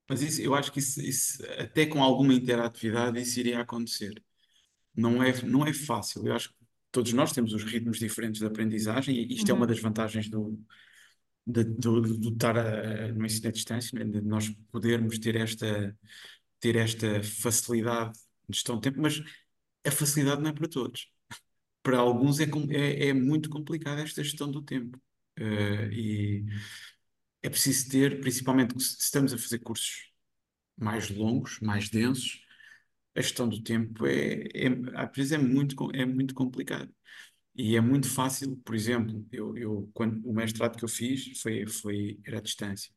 Mas isso, eu acho que isso, isso, até com alguma interatividade, isso iria acontecer. Não é, não é fácil. Eu acho que todos nós temos os ritmos diferentes de aprendizagem e isto é uma uhum, das vantagens do, de, do, do estar a- no ensino à distância, né? De nós podermos ter esta, ter esta facilidade de gestão de tempo, mas a facilidade não é para todos. Para alguns é, é, é muito complicada esta gestão do tempo. Eh, e é preciso ter, principalmente se estamos a fazer cursos mais longos, mais densos, a gestão do tempo é, é, às vezes é muito, é muito complicado. E é muito fácil, por exemplo, eu, eu quando o mestrado que eu fiz foi, foi, era à distância.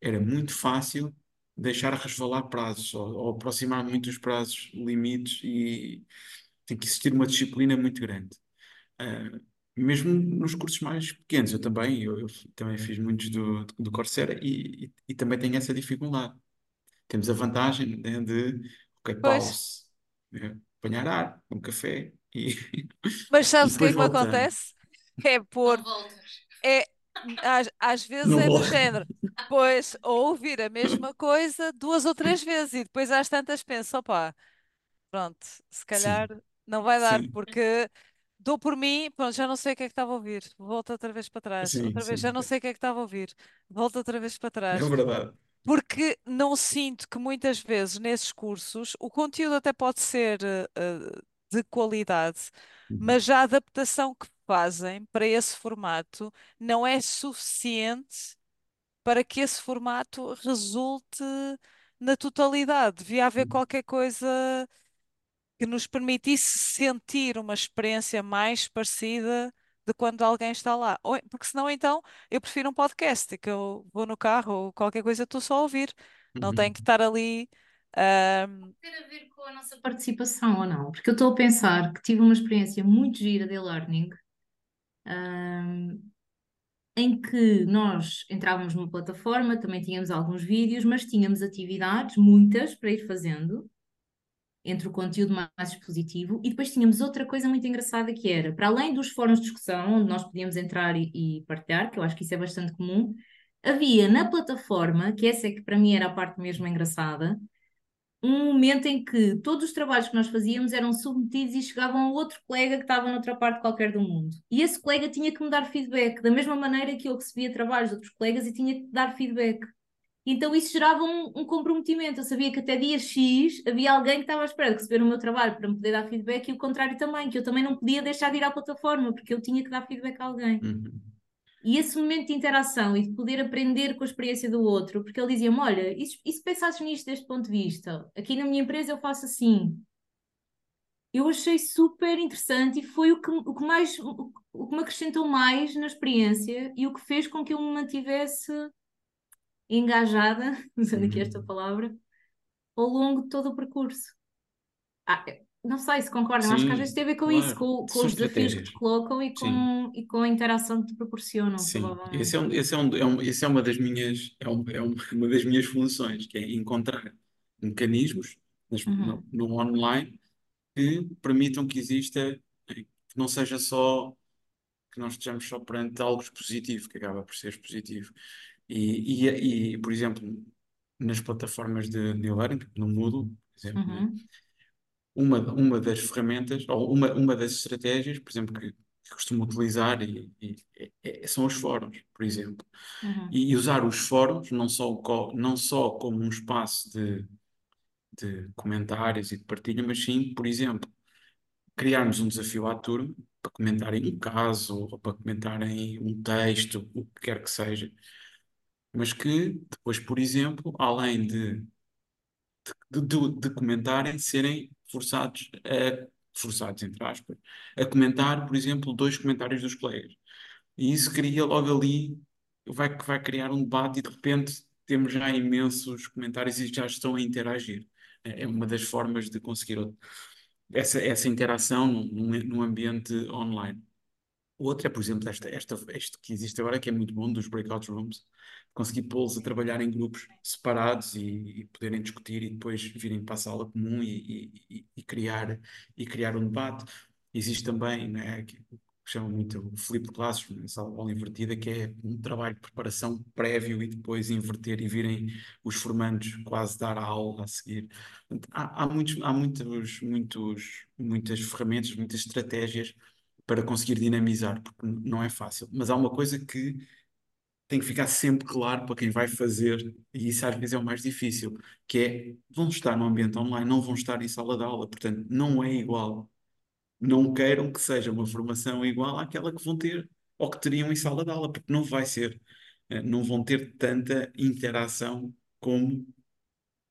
Era muito fácil deixar resvalar prazos ou, ou aproximar muito os prazos limites e tem que existir uma disciplina muito grande. Ah, mesmo nos cursos mais pequenos, eu também, eu, eu também fiz muitos do, do Coursera e, e, e também tenho essa dificuldade. Temos a vantagem, né, de, ok, Pois, pause, né, apanhar ar, um café e, mas sabes o que é que me acontece? É pôr. É, às, às vezes Não é do género. Pois, ou ouvir a mesma coisa duas ou três vezes e depois às tantas penso, opá, pronto, se calhar Sim, não vai dar, sim, porque dou por mim, pronto, já não sei o que é que estava a ouvir, volto outra vez para trás, sim, outra vez, já sim. não sei o que é que estava a ouvir, volto outra vez para É trás, verdade. Porque não sinto que muitas vezes nesses cursos o conteúdo até pode ser eh, de qualidade, Uhum. mas a adaptação que fazem para esse formato não é suficiente para que esse formato resulte na totalidade. Devia haver qualquer coisa que nos permitisse sentir uma experiência mais parecida de quando alguém está lá. Ou- porque senão, então, eu prefiro um podcast, que eu vou no carro ou qualquer coisa, estou só a ouvir. Não tenho Uhum. que estar ali. ahm, Tem a ver com a nossa participação ou não? Porque eu estou a pensar que tive uma experiência muito gira de e-learning, ahm, em que nós entrávamos numa plataforma, também tínhamos alguns vídeos, mas tínhamos atividades, muitas, para ir fazendo, entre o conteúdo mais expositivo, e depois tínhamos outra coisa muito engraçada que era, para além dos fóruns de discussão, onde nós podíamos entrar e, e partilhar, que eu acho que isso é bastante comum, havia na plataforma, que essa é que para mim era a parte mesmo engraçada, um momento em que todos os trabalhos que nós fazíamos eram submetidos e chegavam a outro colega que estava noutra parte qualquer do mundo. E esse colega tinha que me dar feedback, da mesma maneira que eu recebia trabalhos de outros colegas e tinha que dar feedback. Então isso gerava um, um comprometimento. Eu sabia que até dia X havia alguém que estava à espera de receber o meu trabalho para me poder dar feedback e o contrário também, que eu também não podia deixar de ir à plataforma, porque eu tinha que dar feedback a alguém. Uhum. E esse momento de interação e de poder aprender com a experiência do outro, porque ele dizia-me: Olha, e se, se pensasses nisto deste ponto de vista? Aqui na minha empresa eu faço assim. Eu achei super interessante e foi o que, o que mais, o, o que me acrescentou mais na experiência e o que fez com que eu me mantivesse engajada, usando aqui esta Uhum. palavra, ao longo de todo o percurso. Ah, não sei se concordam, acho que às vezes tem a ver com isso, claro. com, com São os desafios que te colocam e Sim, com, e com a interação que te proporcionam, sim. Esse é um, esse é um, é um, esse é uma das minhas, é um, é um- uma das minhas funções, que é encontrar mecanismos nas- no, Uhum. no online que permitam que exista, eh, que não seja só, que não estejamos só perante algo expositivo, que acaba por ser expositivo. E, e, e, por exemplo, nas plataformas de, de e-learning, no Moodle, por exemplo? Uhum. uma, uma das ferramentas, ou uma, uma das estratégias, por exemplo, que, que costumo utilizar e, e- é- é- são os fóruns, por exemplo. Uhum. E, e usar os fóruns não só, co- não só como um espaço de, de comentários e de partilha, mas sim, por exemplo, criarmos um desafio à turma para comentarem um caso ou para comentarem um texto, o que quer que seja, mas que depois, por exemplo, além de de, de, de comentarem, serem forçados a, forçados, entre aspas, a comentar, por exemplo, dois comentários dos colegas. E isso cria logo ali, vai, vai criar um debate e de repente temos já imensos comentários e já estão a interagir. É é uma das formas de conseguir essa, essa interação num, num num ambiente online. O outro é, por exemplo, esta, esta, este que existe agora, que é muito bom, dos breakout rooms, conseguir pô-los a trabalhar em grupos separados e, e poderem discutir e depois virem para a sala comum e, e- e- criar, e criar um debate. Existe também, né, que chamam muito o flip classroom, a sala de bola invertida, que é um trabalho de preparação prévio e depois inverter e virem os formandos quase dar a aula a seguir. Há, há muitos, há muitos, muitos, muitas ferramentas, muitas estratégias para conseguir dinamizar, porque não é fácil. Mas há uma coisa que tem que ficar sempre claro para quem vai fazer, e isso às vezes é o mais difícil, que é, vão estar no ambiente online, não vão estar em sala de aula, portanto, não é igual. Não queiram que seja uma formação igual àquela que vão ter ou que teriam em sala de aula, porque não vai ser. Eh, Não vão ter tanta interação como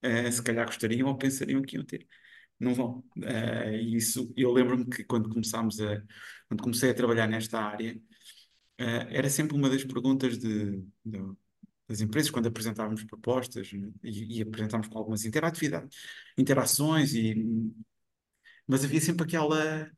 eh, se calhar gostariam ou pensariam que iam ter não vão. E isso, eu lembro-me que quando começámos a, quando comecei a trabalhar nesta área, eh, era sempre uma das perguntas de, de- das empresas, quando apresentávamos propostas, né, e, e apresentávamos com algumas interatividades, interações, e, mas havia sempre aquela.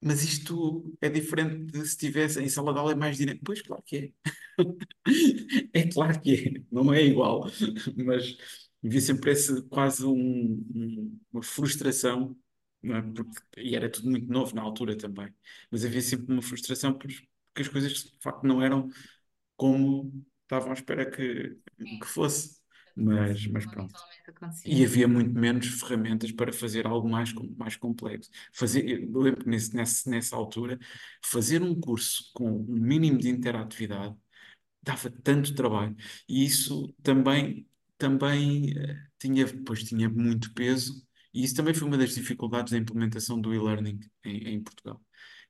Mas isto é diferente de se tivesse em sala de aula é mais dinâmico. Pois, claro que é. É claro que é, não é igual, mas havia sempre esse, quase um- um- uma frustração, não é? Porque, e era tudo muito novo na altura também, mas havia sempre uma frustração por- porque as coisas de facto não eram como estavam à espera que, Sim. que fosse, mas, mas pronto. habitualmente acontecia. E havia muito menos ferramentas para fazer algo mais, com- mais complexo. Fazer, eu lembro que nesse, nesse, nessa altura, fazer um curso com um mínimo de interatividade dava tanto trabalho. E isso também, também eh, tinha, pois tinha muito peso, e isso também foi uma das dificuldades da implementação do e-learning em, em Portugal.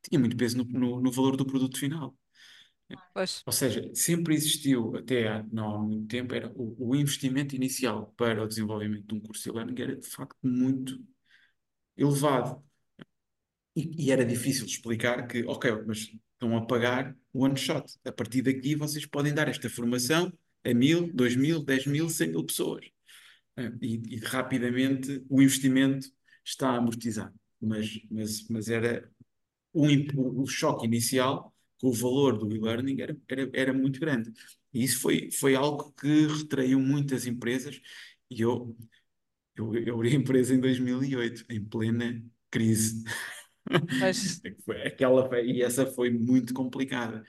Tinha muito peso no, no, no valor do produto final. Pois, Ou seja, sempre existiu, até há não há muito tempo, era o, o investimento inicial para o desenvolvimento de um curso de e-learning era de facto muito elevado. E, e era difícil explicar que, ok, mas estão a pagar one shot. A partir daqui vocês podem dar esta formação a mil, dois mil, dez mil, cem mil pessoas. Eh, E, e rapidamente o investimento está amortizado. Mas, mas, mas era o, choque inicial com o valor do e-learning era, era, era muito grande. E isso foi, foi algo que retraiu muitas empresas. E eu, eu, eu abri a empresa em 2008, em plena crise. pois, Foi Aquela, e essa foi muito complicada.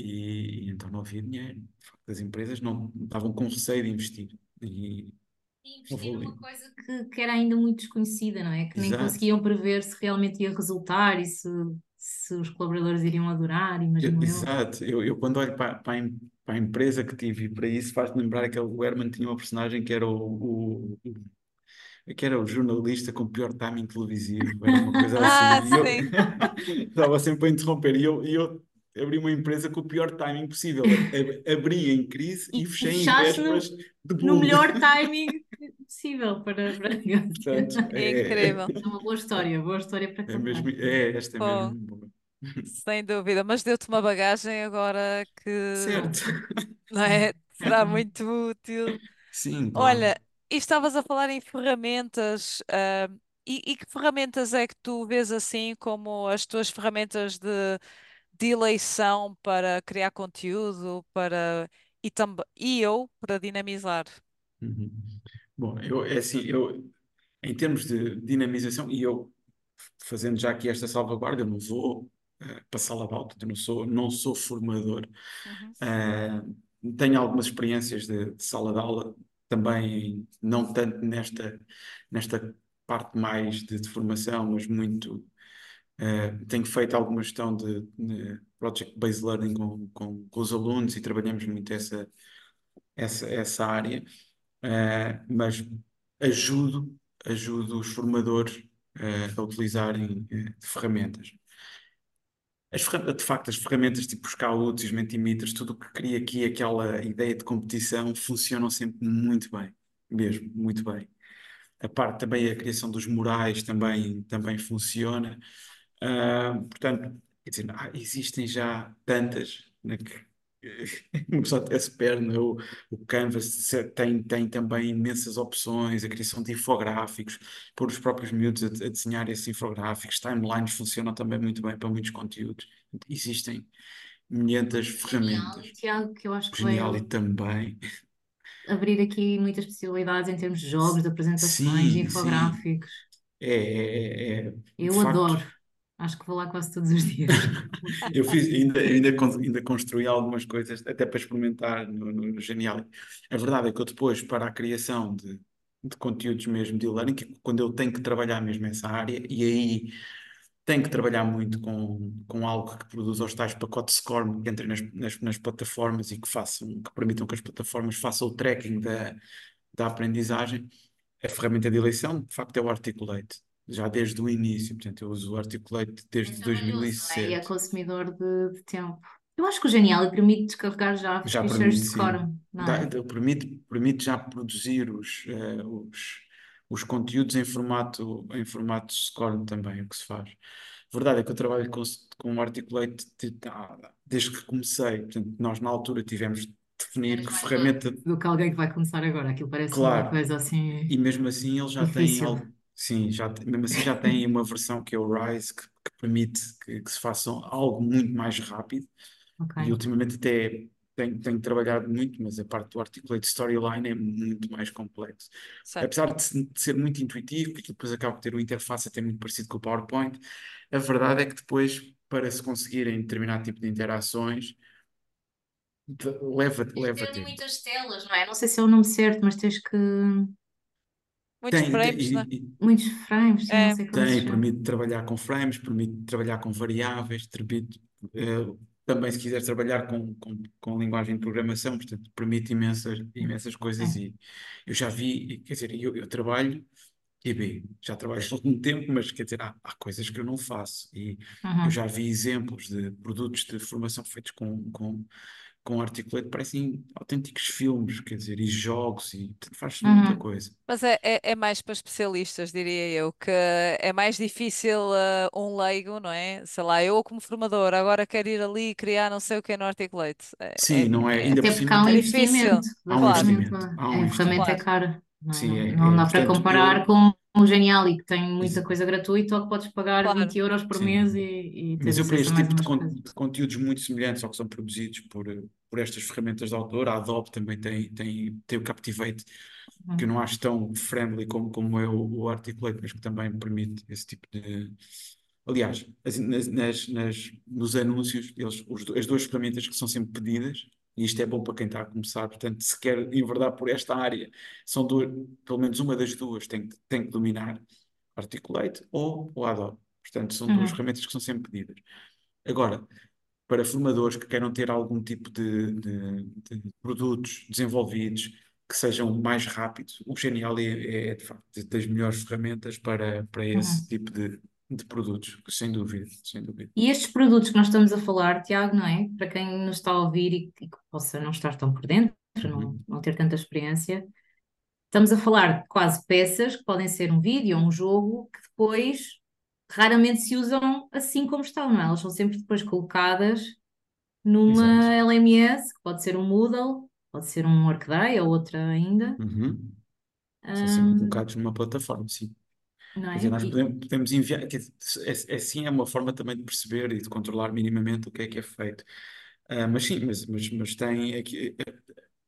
E, e então não havia dinheiro. As empresas não estavam com receio de investir. E E investir numa coisa que, que era ainda muito desconhecida, não é? Que nem Exato. conseguiam prever se realmente ia resultar e se, se os colaboradores iriam adorar, imagino eu. exato. Eu, eu quando olho para, para, a empresa que tive e para isso faz-me lembrar que o Herman tinha uma personagem que era o, o- o- que era o jornalista com o pior timing televisivo, era uma coisa assim. Ah, eu estava sempre a interromper e eu, e eu abri uma empresa com o pior timing possível. Ab- Abri em crise E, e fechei em no, vésperas de no boom. melhor timing possível para, para Portanto, é, Incrível. É uma boa história, boa história para é contar. mesmo, é, esta é Pô, mesmo boa. sem dúvida. Mas deu-te uma bagagem agora que, Certo. não é? Será muito útil. Sim, claro. Olha, e estavas a falar em ferramentas, ah, e, e que ferramentas é que tu vês assim como as tuas ferramentas de, de eleição para criar conteúdo, para e, também e eu para dinamizar? Uhum. Bom, eu, é assim, eu, em termos de dinamização, e eu fazendo já aqui esta salvaguarda, eu não vou uh, passá-la de alto, eu não sou, não sou formador. Uhum. Uh, tenho algumas experiências de, de, sala de aula, também não tanto nesta, nesta parte mais de, de formação, mas muito. Uh, tenho feito alguma gestão de, de project-based learning com, com, com, os alunos e trabalhamos muito essa, essa, essa área, mas ajudo, ajudo os formadores uh, a utilizarem uh, ferramentas. As de facto, as ferramentas tipo os Kauts, os Mentimeters, tudo o que cria aqui aquela ideia de competição funcionam sempre muito bem, mesmo, muito bem. A parte também, a criação dos murais também, também funciona. Uh, portanto, quer dizer, ah, existem já tantas né, que uma pessoa até se perde, o, o Canvas tem, tem também imensas opções, a criação de infográficos, por os próprios miúdos a, a desenhar esses infográficos, timelines funcionam também muito bem para muitos conteúdos. Existem milhentas ferramentas. Tiago, que eu acho que vai Geniali também. abrir aqui muitas possibilidades em termos de jogos, de apresentações, de Sim, sim. infográficos. É, é, é, de Eu facto, adoro. Acho que vou lá quase todos os dias. Eu fiz, ainda, ainda, ainda construí algumas coisas até para experimentar no, no, Geniali. A verdade é que eu depois, para a criação de, de conteúdos mesmo de e-learning, quando eu tenho que trabalhar mesmo essa área, e aí tenho que trabalhar muito com, com algo que produza os tais pacotes SCORM que entrem nas, nas, nas plataformas e que façam, que permitam que as plataformas façam o tracking da, da aprendizagem. A ferramenta de eleição, de facto, é o Articulate já desde o início. Portanto, eu uso o Articulate desde trabalhoso, não é? E é 2007. consumidor de, de tempo. Eu acho que o Genial permite descarregar já Já ficheiros de. Scorm, é? permite, permite já produzir os, eh, os, os conteúdos em formato, em formato SCORM também, o que se faz. A verdade é que eu trabalho com, com o Articulate de- ah, desde que comecei. Portanto, nós na altura tivemos de definir que ferramenta, do que alguém que vai começar agora. Aquilo parece uma claro, coisa assim e mesmo assim ele já tem difícil. algo, sim, já, mesmo assim já tem uma versão que é o Rise, que, que permite que, que se faça algo muito mais rápido. Ok. E ultimamente até tenho, tenho trabalhado muito, mas a parte do Articulate Storyline é muito mais complexo. Certo. Apesar de, se- de ser muito intuitivo, porque depois acaba por ter uma interface até muito parecido com o PowerPoint, a verdade é que depois, para se conseguirem determinado tipo de interações, de- leva, leva Tem tempo. muitas telas, não é? Não sei se é o nome certo, mas tens que. Muitos Tem, tem, frames, né? e- e- Muitos frames, sim, É. sei como se tem, permite trabalhar com frames, permite trabalhar com variáveis, permite, eh, também se quiser trabalhar com, com, com linguagem de programação, portanto, permite imensas, imensas coisas É. e eu já vi, quer dizer, eu, eu trabalho QB, já trabalho há algum tempo, mas quer dizer, há, há coisas que eu não faço e eu Uhum. já vi exemplos de produtos de formação feitos com, com, com Articulate, parecem autênticos filmes, quer dizer, e jogos e faz muita Uhum. coisa. Mas é, é, é mais para especialistas, diria eu, que é mais difícil uh, um leigo, não é? Sei lá, eu como formador agora quero ir ali e criar não sei o que no Articulate. É, Sim, é, não é, é, ainda por cima há um é tem, difícil, investimento há um investimento, há um A ferramenta é investimento. cara. Não, Sim, é, não é, dá para portanto, comparar eu, com o Geniali, que tem muita coisa gratuita, ou que podes pagar claro. 20 euros por sim. mês e, e Mas eu, para este tipo de, con- coisas. conteúdos muito semelhantes ao que são produzidos por, por estas ferramentas de autor, a Adobe também tem, tem, tem o Captivate, que eu Uhum. não acho tão friendly como, como é o, o Articulate, mas que também permite esse tipo de. Aliás, as- nas, nas- nas- nos anúncios, eles, os as duas ferramentas que são sempre pedidas, e isto é bom para quem está a começar, portanto, se quer enverdar por esta área, são duas, pelo menos uma das duas tem, que- tem que dominar Articulate ou o Adobe. Portanto, são duas Uhum. ferramentas que são sempre pedidas. Agora, para formadores que queiram ter algum tipo de, de- de produtos desenvolvidos que sejam mais rápidos, o Geniali é, é, de facto das melhores ferramentas para, para esse Uhum. tipo de, de produtos, sem dúvida, sem dúvida. E estes produtos que nós estamos a falar, Tiago, não é? Para quem nos está a ouvir e, que possa não estar tão por dentro, não, Uhum. não ter tanta experiência, estamos a falar de quase peças que podem ser um vídeo ou um jogo que depois raramente se usam assim como estão, não é? Elas são sempre depois colocadas numa Exato. LMS, que pode ser um Moodle, pode ser um Workday ou outra ainda, Uhum. São sempre colocados numa plataforma, sim. não é? dizer, nós podemos, podemos enviar, é, é, sim, é uma forma também de perceber e de controlar minimamente o que é que é feito. Ah, mas sim, mas, mas, mas tem aqui,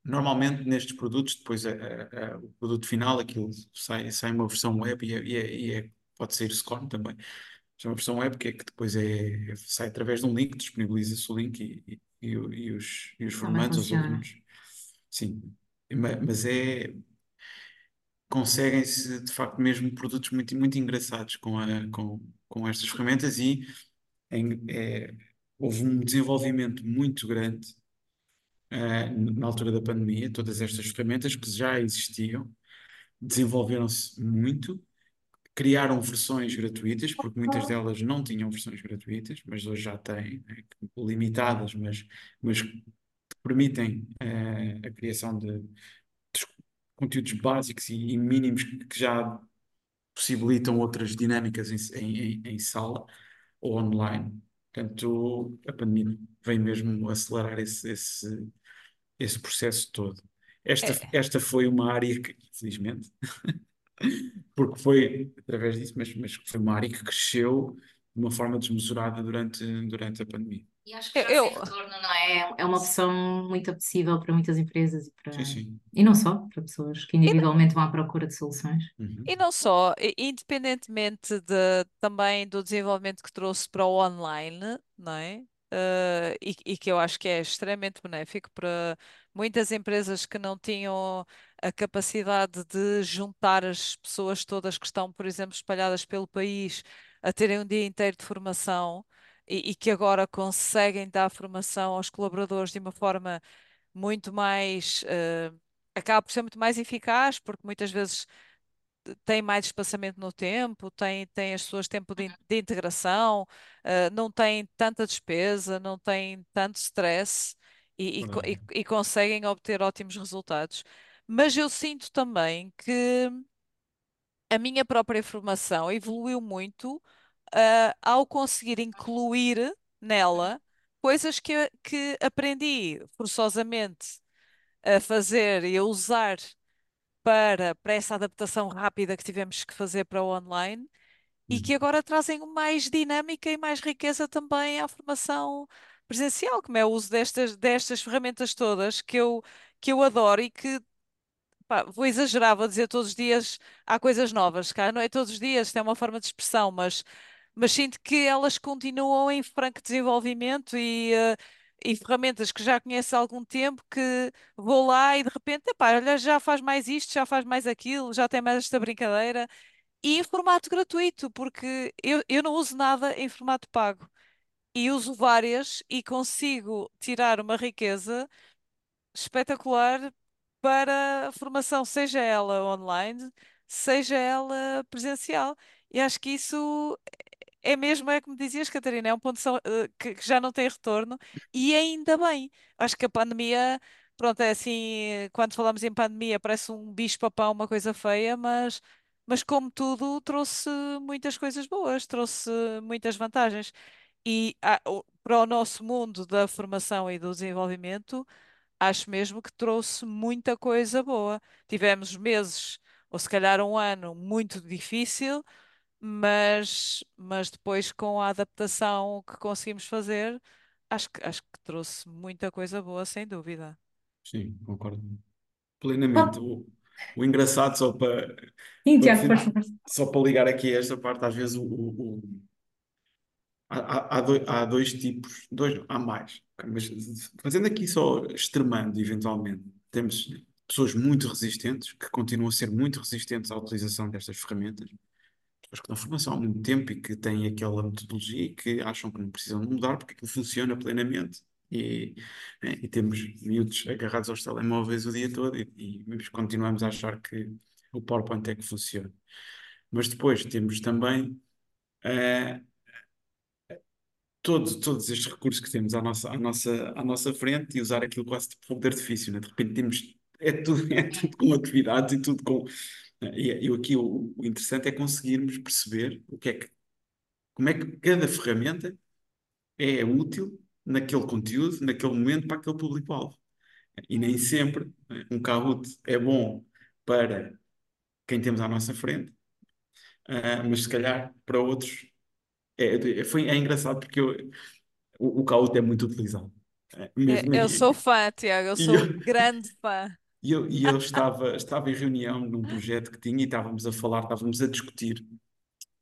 normalmente nestes produtos, depois a- a- a- o produto final, aquilo sai, sai uma versão web e, é- e é- e é- pode sair scorn também. Mas é uma versão web que é que depois é, sai através de um link, disponibiliza-se o link e, e, e os, e os formandos, os alunos. Sim, Ma- mas é conseguem-se de facto mesmo produtos muito, muito engraçados com, a, com, com estas ferramentas e em- é, houve um desenvolvimento muito grande eh, na altura da pandemia, todas estas ferramentas que já existiam, desenvolveram-se muito, criaram versões gratuitas, porque muitas delas não tinham versões gratuitas, mas hoje já têm, né, limitadas, mas, mas permitem eh, a criação de, de conteúdos básicos e, e mínimos que que já possibilitam outras dinâmicas em, em, em- em sala ou online. Portanto, a pandemia vem mesmo acelerar esse, esse, esse processo todo. Esta, É, esta foi uma área que, infelizmente, porque foi através disso, mas, mas foi uma área que cresceu de uma forma desmesurada durante, durante a pandemia. E acho que já eu- retorno, não é? É uma opção muito apetecível para muitas empresas e para... Sim, sim. E não só, para pessoas que individualmente vão à procura de soluções. Uhum. E não só, independentemente de, também do desenvolvimento que trouxe para o online, não é? Eh, e, e que eu acho que é extremamente benéfico para muitas empresas que não tinham a capacidade de juntar as pessoas todas que estão, por exemplo, espalhadas pelo país, a terem um dia inteiro de formação e, e que agora conseguem dar formação aos colaboradores de uma forma muito mais, eh, acaba por ser muito mais eficaz, porque muitas vezes tem mais espaçamento no tempo, tem, tem as suas tempo de, de integração, eh, não tem tanta despesa, não tem tanto stress e, e, e- e conseguem obter ótimos resultados. Mas eu sinto também que a minha própria formação evoluiu muito, ah, ao conseguir incluir nela coisas que, que aprendi forçosamente a fazer e a usar para, para essa adaptação rápida que tivemos que fazer para o online e que Uhum. agora trazem mais dinâmica e mais riqueza também à formação presencial, como é o uso destas, destas ferramentas todas que eu, que eu adoro e que, pá, vou exagerar, vou dizer todos os dias há coisas novas, cara, não é todos os dias, isto é uma forma de expressão, mas, mas sinto que elas continuam em franco desenvolvimento e, eh, e ferramentas que já conheço há algum tempo que vou lá e de repente, epá, olha, já faz mais isto, já faz mais aquilo, já tem mais esta brincadeira e em formato gratuito, porque eu, eu não uso nada em formato pago. E uso várias e consigo tirar uma riqueza espetacular para a formação, seja ela online, seja ela presencial. E acho que isso é mesmo, é como dizias, Catarina, é um ponto eh, que já não tem retorno e ainda bem. Acho que a pandemia, pronto, é assim, quando falamos em pandemia, parece um bicho-papão, uma coisa feia, mas, mas como tudo, trouxe muitas coisas boas, trouxe muitas vantagens. E ah, o- para o nosso mundo da formação e do desenvolvimento, acho mesmo que trouxe muita coisa boa. Tivemos meses, ou se calhar um ano, muito difícil mas, mas depois com a adaptação que conseguimos fazer, acho que, acho que trouxe muita coisa boa, sem dúvida. Sim, concordo plenamente. O, o engraçado, só para, sim, para Tiago, só para ligar aqui a esta parte, às vezes o, o- o- há, há, há doi- há dois tipos, dois, há mais, mas fazendo aqui só extremando eventualmente, temos pessoas muito resistentes, que continuam a ser muito resistentes à utilização destas ferramentas, pessoas que dão formação há muito tempo e que têm aquela metodologia e que acham que não precisam mudar porque aquilo funciona plenamente. E, né, e temos miúdos agarrados aos telemóveis o dia todo e, e continuamos a achar que o PowerPoint é que funciona. Mas depois temos também eh, todos, todos estes recursos que temos à nossa, à nossa, à nossa frente e usar aquilo quase tipo fogo de artifício, né? De repente temos, é tudo, é tudo com atividades e tudo com. E, e aqui o, o interessante é conseguirmos perceber o que é que, como é que cada ferramenta é útil naquele conteúdo, naquele momento, para aquele público-alvo. E nem sempre né, um Kahoot é bom para quem temos à nossa frente, ah, mas se calhar para outros é, é, foi, é engraçado porque eu, o, o Kahoot é muito utilizado. Eh, É, Mesmo Eu sou fã, Tiago, eu E sou eu, grande fã. e eu, e eu estava, estava em reunião num projeto que tinha e estávamos a falar, estávamos a discutir.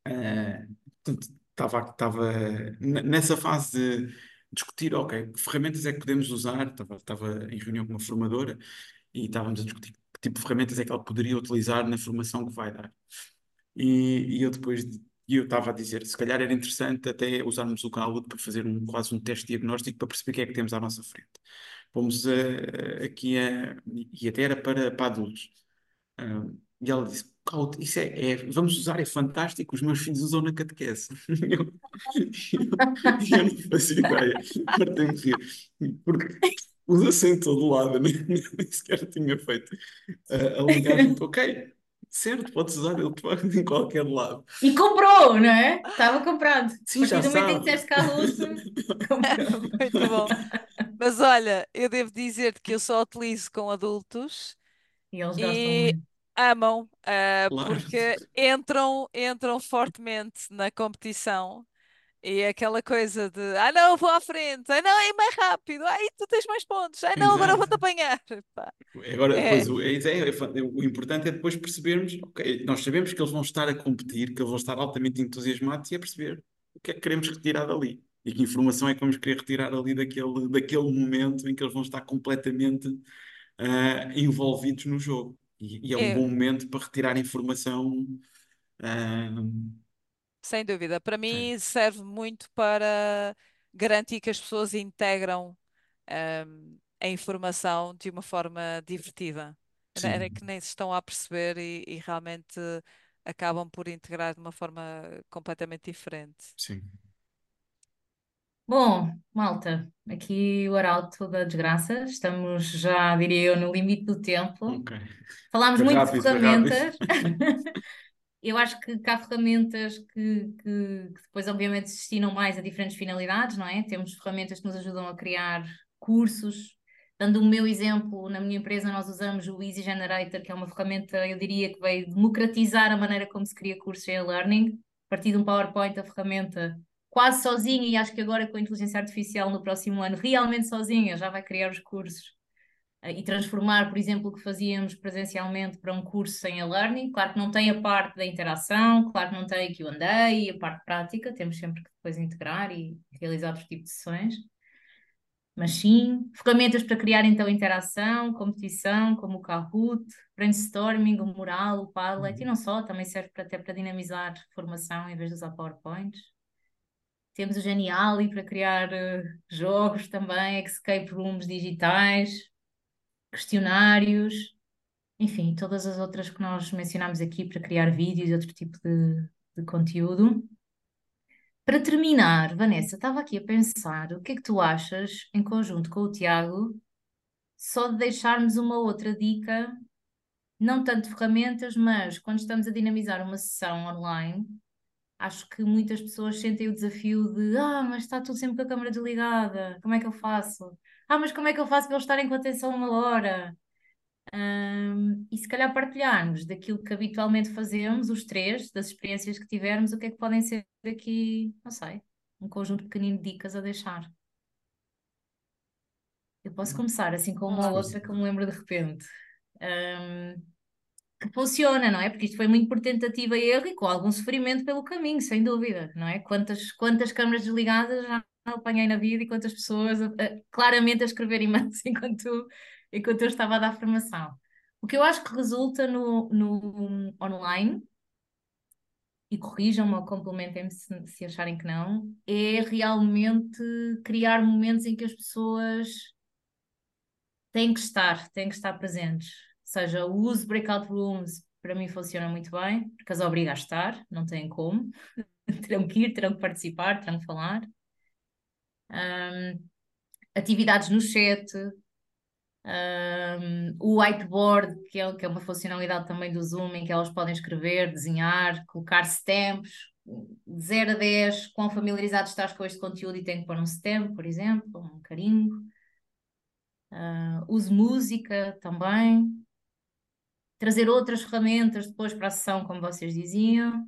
eh, portanto, estava, estava n- nessa fase de discutir, ok, que ferramentas é que podemos usar? Estava, estava em reunião com uma formadora e estávamos a discutir que tipo de ferramentas é que ela poderia utilizar na formação que vai dar. E, e eu depois de- e eu estava a dizer, se calhar era interessante até usarmos o Kahoot para fazer um, quase um teste diagnóstico para perceber o que é que temos à nossa frente. Fomos eh, aqui a, e até era para, para adultos. E ela disse, Kahoot, isso é, é- vamos usar, é fantástico, os meus filhos usam na catequese. Eu, eu, eu não fazia ideia, de rir, porque usa-se em todo lado, nem, nem sequer tinha feito a, a ligar, tipo, ok, certo, podes usar ele em qualquer lado. E comprou, não é? Estava comprado. Sim, já do momento em que sabe. disseste. Muito bom. Mas olha, eu devo dizer-te que eu só utilizo com adultos E eles gostam e muito. amam, ah, Claro. porque entram, entram fortemente na competição. E aquela coisa de, ah não, vou à frente, ah não, é mais rápido, ai tu tens mais pontos, ah não, agora vou-te apanhar. Pá, Agora, depois, É, o, é, é- é- o importante é depois percebermos, ok, nós sabemos que eles vão estar a competir, que eles vão estar altamente entusiasmados e é perceber o que é que queremos retirar dali. E que informação é que vamos querer retirar ali daquele, daquele momento em que eles vão estar completamente ah, envolvidos no jogo. E, e é um é, bom momento para retirar informação. ah, sem dúvida. Para mim serve muito para garantir que as pessoas integram ahm, a informação de uma forma divertida. Era sim, que nem se estão a perceber e, e realmente acabam por integrar de uma forma completamente diferente. sim. Bom, malta, aqui o arauto da desgraça. Estamos já, diria eu, no limite do tempo. Ok. Falámos Foi muito de rápido, foi rápido. ferramentas. Eu acho que, que há ferramentas que, que, que depois, obviamente, se destinam mais a diferentes finalidades, não é? Temos ferramentas que nos ajudam a criar cursos. Dando o meu exemplo, na minha empresa nós usamos o Easy Generator, que é uma ferramenta, eu diria, que veio democratizar a maneira como se cria cursos em e-learning. A partir de um PowerPoint, a ferramenta quase sozinha, e acho que agora com a inteligência artificial no próximo ano, realmente sozinha, já vai criar os cursos e transformar, por exemplo, o que fazíamos presencialmente para um curso sem e-learning. Claro que não tem a parte da interação, claro que não tem a Q&A e a parte prática, temos sempre que depois integrar e realizar outro tipo de sessões. Mas sim, ferramentas para criar então interação, competição, como o Kahoot, brainstorming, o Mural, o Padlet, e não só, também serve para, até para dinamizar formação em vez de usar PowerPoints. Temos o Geniali para criar eh, jogos também, escape rooms digitais, questionários, enfim, todas as outras que nós mencionámos aqui para criar vídeos e outro tipo de, de conteúdo. Para terminar, Vanessa, estava aqui a pensar, o que é que tu achas, em conjunto com o Tiago, só de deixarmos uma outra dica, não tanto ferramentas, mas quando estamos a dinamizar uma sessão online, acho que muitas pessoas sentem o desafio de ah, mas está tudo sempre com a câmera desligada, como é que eu faço? Ah, mas como é que eu faço para eles estarem com atenção uma hora? Hum, e se calhar partilharmos daquilo que habitualmente fazemos, os três, das experiências que tivermos, o que é que podem ser aqui, não sei, um conjunto pequenino de dicas a deixar. Eu posso começar assim com uma outra que eu me lembro de repente. Hum, que funciona, não é? Porque isto foi muito por tentativa e erro e com algum sofrimento pelo caminho, sem dúvida, não é? Quantas, quantas câmaras desligadas já apanhei na vida e quantas pessoas claramente a escrever e-mails enquanto, enquanto eu estava a dar formação. O que eu acho que resulta no, no online, e corrijam-me ou complementem-me se, se acharem que não, é realmente criar momentos em que as pessoas têm que estar, têm que estar presentes. Ou seja, o uso breakout rooms para mim funciona muito bem, porque as obriga a estar, não têm como. terão que ir, terão que participar, terão que falar. Um, atividades no chat, um, o whiteboard, que é, que é uma funcionalidade também do Zoom, em que elas podem escrever, desenhar, colocar stamps, de 0 a 10, quão familiarizado estás com este conteúdo e tem que pôr um stamp, por exemplo, um carimbo. Uh, use música também. Trazer outras ferramentas depois para a sessão, como vocês diziam.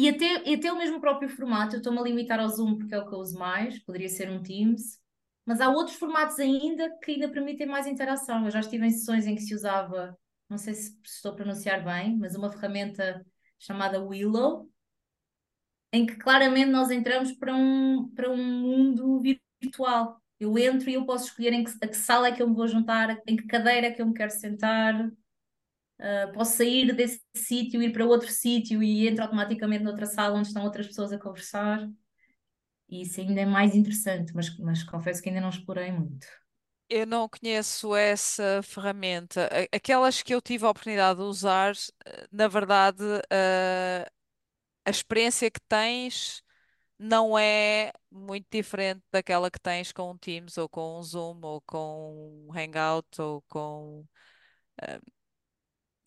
E até, e até o mesmo próprio formato, eu estou-me a limitar ao Zoom porque é o que eu uso mais, poderia ser um Teams, mas há outros formatos ainda que ainda permitem mais interação. Eu já estive em sessões em que se usava, não sei se estou a pronunciar bem, mas uma ferramenta chamada Willow, em que claramente nós entramos para um, para um mundo virtual. Eu entro e eu posso escolher em que, a que sala é que eu me vou juntar, em que cadeira é que eu me quero sentar. Uh, posso sair desse sítio, ir para outro sítio e entro automaticamente noutra sala onde estão outras pessoas a conversar. E isso ainda é mais interessante, mas, mas confesso que ainda não explorei muito. Eu não conheço essa ferramenta. Aquelas que eu tive a oportunidade de usar, na verdade, uh, a experiência que tens não é muito diferente daquela que tens com o Teams ou com o Zoom ou com o Hangout ou com uh,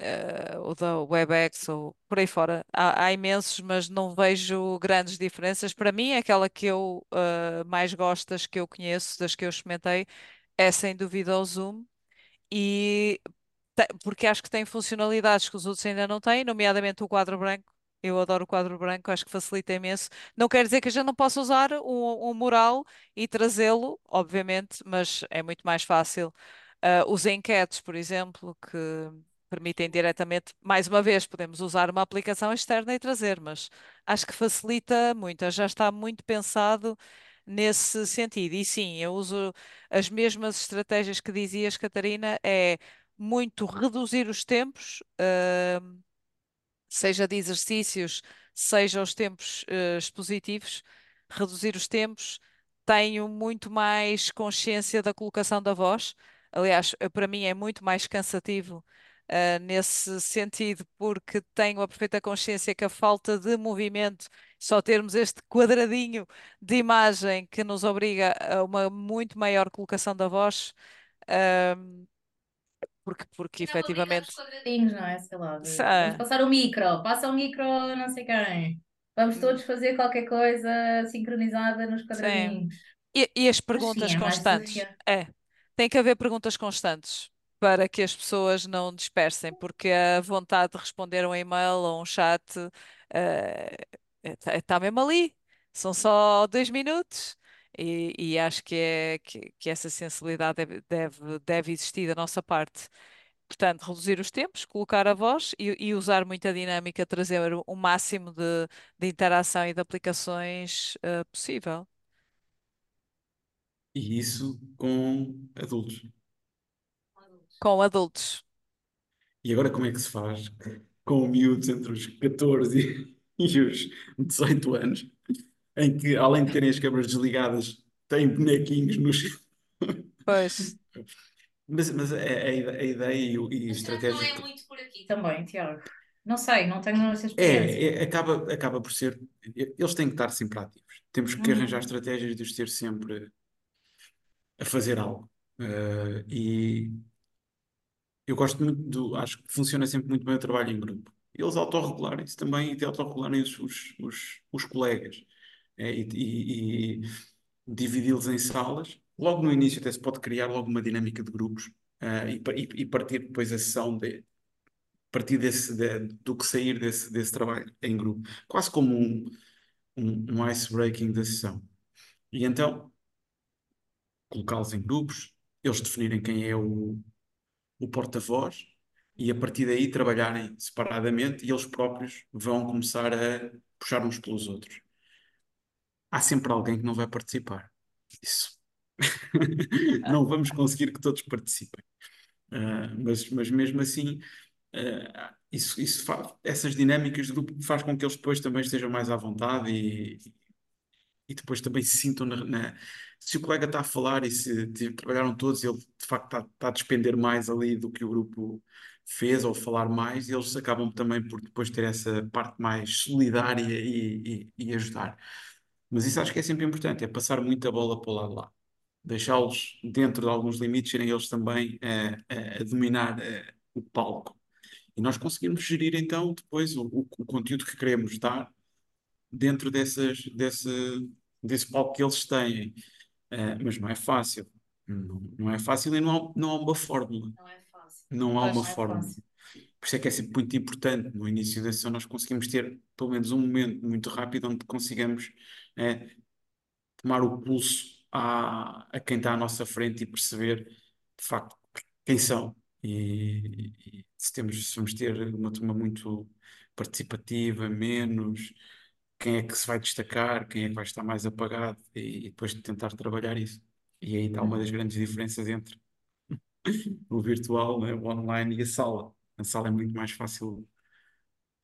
uh, o da WebEx ou por aí fora. Há, há, imensos, mas não vejo grandes diferenças. Para mim, aquela que eu uh, mais gosto, das que eu conheço, das que eu experimentei, é sem dúvida o Zoom. E porque acho que tem funcionalidades que os outros ainda não têm, nomeadamente o quadro branco. Eu adoro o quadro branco, acho que facilita imenso. Não quer dizer que a gente não possa usar um, mural e trazê-lo, obviamente, mas é muito mais fácil. Uh, os enquetes, por exemplo, que permitem diretamente, mais uma vez, podemos usar uma aplicação externa e trazer, mas acho que facilita muito, já está muito pensado nesse sentido. E sim, eu uso as mesmas estratégias que dizias, Catarina, é muito reduzir os tempos, uh, seja de exercícios, seja os tempos uh, expositivos, reduzir os tempos, tenho muito mais consciência da colocação da voz. Aliás, para mim é muito mais cansativo uh, nesse sentido, porque tenho a perfeita consciência que a falta de movimento, só termos este quadradinho de imagem que nos obriga a uma muito maior colocação da voz. Uh, porque, porque efetivamente. quadradinhos, não é? Sei lá. De... Vamos passar o micro, passa o micro, não sei quem. Vamos hum. todos fazer qualquer coisa sincronizada nos quadradinhos. E, e, as perguntas sim, é constantes. É, tem que haver perguntas constantes para que as pessoas não dispersem, porque a vontade de responder um e-mail ou um chat está uh, tá mesmo ali. São só dois minutos. E, e acho que, é, que, que essa sensibilidade deve, deve, deve existir da nossa parte. Portanto, reduzir os tempos, colocar a voz e, e usar muita dinâmica, trazer o máximo de, de interação e de aplicações uh, possível. E isso com adultos com adultos. E agora como é que se faz com miúdos entre os 14 e, e os 18 anos, em que além de terem as câmaras desligadas, têm bonequinhos nos. Pois. Mas, mas a, a, a ideia e, e a estratégia. Não é muito por aqui também, Tiago. Não sei, não tenho essa experiência. É, é, acaba, acaba por ser. Eles têm que estar sempre ativos. Temos que arranjar uhum. estratégias de os ter sempre a fazer algo. Uh, e, eu gosto muito do. Acho que funciona sempre muito bem o trabalho em grupo. Eles autorregularem-se também e autorregularem os, os, os, os colegas. É, e, e, e dividi-los em salas. Logo no início até se pode criar logo uma dinâmica de grupos uh, e, e, partir depois a sessão de, partir desse, de, do que sair desse, desse trabalho em grupo. Quase como um, um, um ice-breaking da sessão. E então, colocá-los em grupos, eles definirem quem é o, o porta-voz e a partir daí trabalharem separadamente e eles próprios vão começar a puxar uns pelos outros. Há sempre alguém que não vai participar. Isso. não vamos conseguir que todos participem. Uh, mas, mas mesmo assim, uh, isso, isso faz, essas dinâmicas de grupo faz com que eles depois também estejam mais à vontade e, e depois também se sintam na, na, se o colega está a falar e se trabalharam todos, ele de facto está, está, a despender mais ali do que o grupo fez ou falar mais, e eles acabam também por depois ter essa parte mais solidária e, e, e ajudar. Mas isso acho que é sempre importante, é passar muita bola para o lado lá. Deixá-los dentro de alguns limites, serem eles também a, a, dominar a, o palco. E nós conseguimos gerir então depois o, o conteúdo que queremos dar dentro dessas, desse, desse palco que eles têm. Uh, mas não é fácil. Não, não, é fácil e não há, não há uma fórmula. Não é fácil. Não há uma é fórmula. Fácil. Por isso é que é sempre muito importante no início da sessão nós conseguimos ter pelo menos um momento muito rápido onde consigamos é, tomar o pulso à, a quem está à nossa frente e perceber, de facto, quem são. E, e se temos, se vamos ter uma turma muito participativa, menos, quem é que se vai destacar, quem é que vai estar mais apagado, e, e depois tentar trabalhar isso. E aí está uma das grandes diferenças entre o virtual, né, o online e a sala. A sala é muito mais fácil.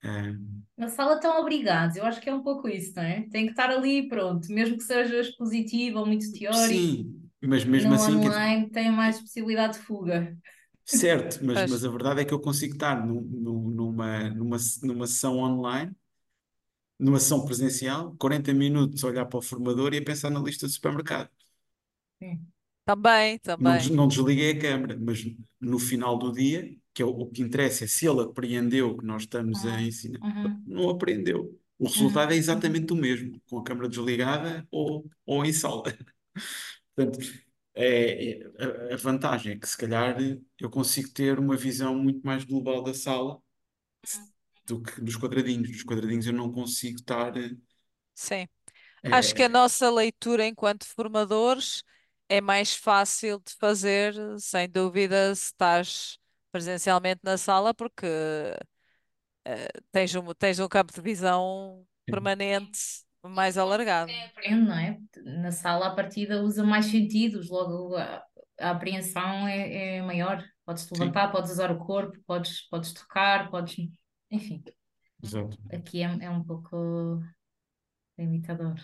eh, Na sala estão obrigados, eu acho que é um pouco isso, não é? Tem que estar ali, pronto, mesmo que seja expositivo ou muito teórico, sim, mas mesmo no assim, online tem mais possibilidade de fuga. certo, mas, mas a verdade é que eu consigo estar num- num- numa, numa, numa sessão online, numa sessão presencial, 40 minutos a olhar para o formador e a pensar na lista do supermercado. Sim. também, Não, também. não desliguei a câmara, mas no final do dia, que é o, o que interessa é se ele apreendeu o que nós estamos a Uhum, ensinar. uhum, Não apreendeu. O resultado uhum, é uhum. exatamente o mesmo, com a câmara desligada ou, ou em sala. Portanto, é, é- a, a vantagem é que se calhar eu consigo ter uma visão muito mais global da sala do que dos quadradinhos. Nos quadradinhos eu não consigo estar. Sim. Acho que a é, nossa leitura enquanto formadores é mais fácil de fazer, sem dúvida, se estás presencialmente na sala, porque eh, tens um, tens um campo de visão permanente mais alargado. Quem aprende, não é? Na sala, a partida usa mais sentidos, logo a, a apreensão é, é maior. Podes te sim, levantar, podes usar o corpo, podes, podes tocar, podes. Enfim, exato. aqui é, é um pouco limitador.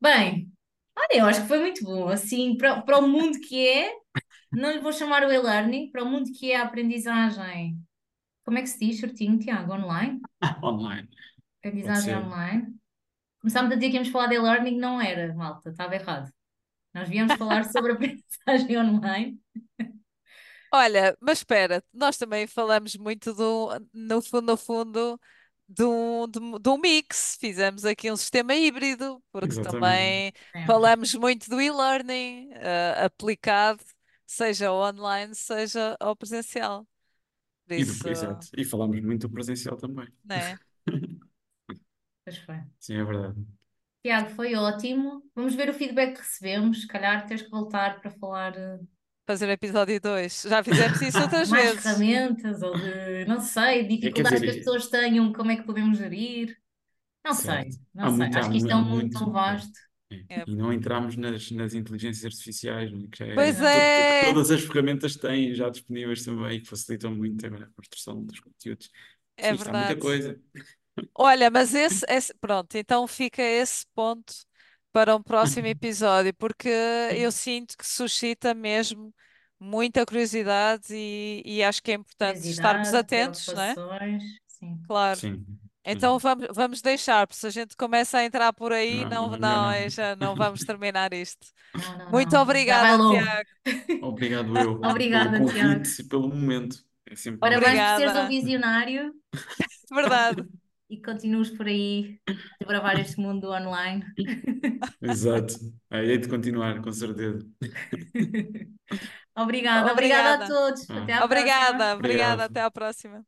Bem, olha, eu acho que foi muito bom. Assim, para, para o mundo que é, não lhe vou chamar o e-learning, para o mundo que é a aprendizagem. Como é que se diz, certinho, Tiago? Online? Online, Aprendizagem online. Começámos a dizer que íamos falar de e-learning, não era, malta, estava errado. Nós viemos falar sobre aprendizagem online. Olha, mas espera, nós também falamos muito do, no fundo, no fundo, de um, de um de um mix. Fizemos aqui um sistema híbrido, porque Exatamente. também falamos muito do e-learning, eh, aplicado, seja ao online, seja ao presencial. Por E isso, depois, exato. E falamos muito do presencial também. né? Pois foi. Sim, é verdade. Tiago, foi ótimo. Vamos ver o feedback que recebemos. Se calhar tens que voltar para falar eh, Fazer o episódio 2. Já fizemos isso outras mais vezes. ferramentas ou de, não sei, É, dificuldades que as dizer, pessoas tenham, como é que podemos gerir. Não sei, certo. não Há sei. muito, Acho que isto é um mundo tão muito. é, vasto. é. É. E não entramos nas, nas inteligências artificiais, né, que já é, Pois Exato. que é, todas as ferramentas têm já disponíveis também, que facilitam muito agora a construção dos conteúdos. é Sim, há muita verdade. coisa. Olha, mas esse, esse- pronto, então fica esse ponto para um próximo episódio, porque eu sinto que suscita mesmo muita curiosidade e, e acho que é importante estarmos Curiosidade, atentos, não é? preocupações. Sim. Claro. Sim, Então vamos, vamos deixar, porque se a gente começa a entrar por aí, Não, não, não é não, não. é, já não vamos terminar isto. Não, não, Muito não. Já vai obrigada. Tiago. Obrigado eu pelo Obrigada, Tiago. convite e pelo momento. É sempre bom. Parabéns por seres um Obrigada. visionário Verdade. E que continues por aí a desbravar este mundo online. Exato. Aí hei de continuar, com certeza. Obrigada, obrigada a Obrigada. todos. Ah, Até à próxima. Obrigada, obrigada. obrigado. Até à próxima.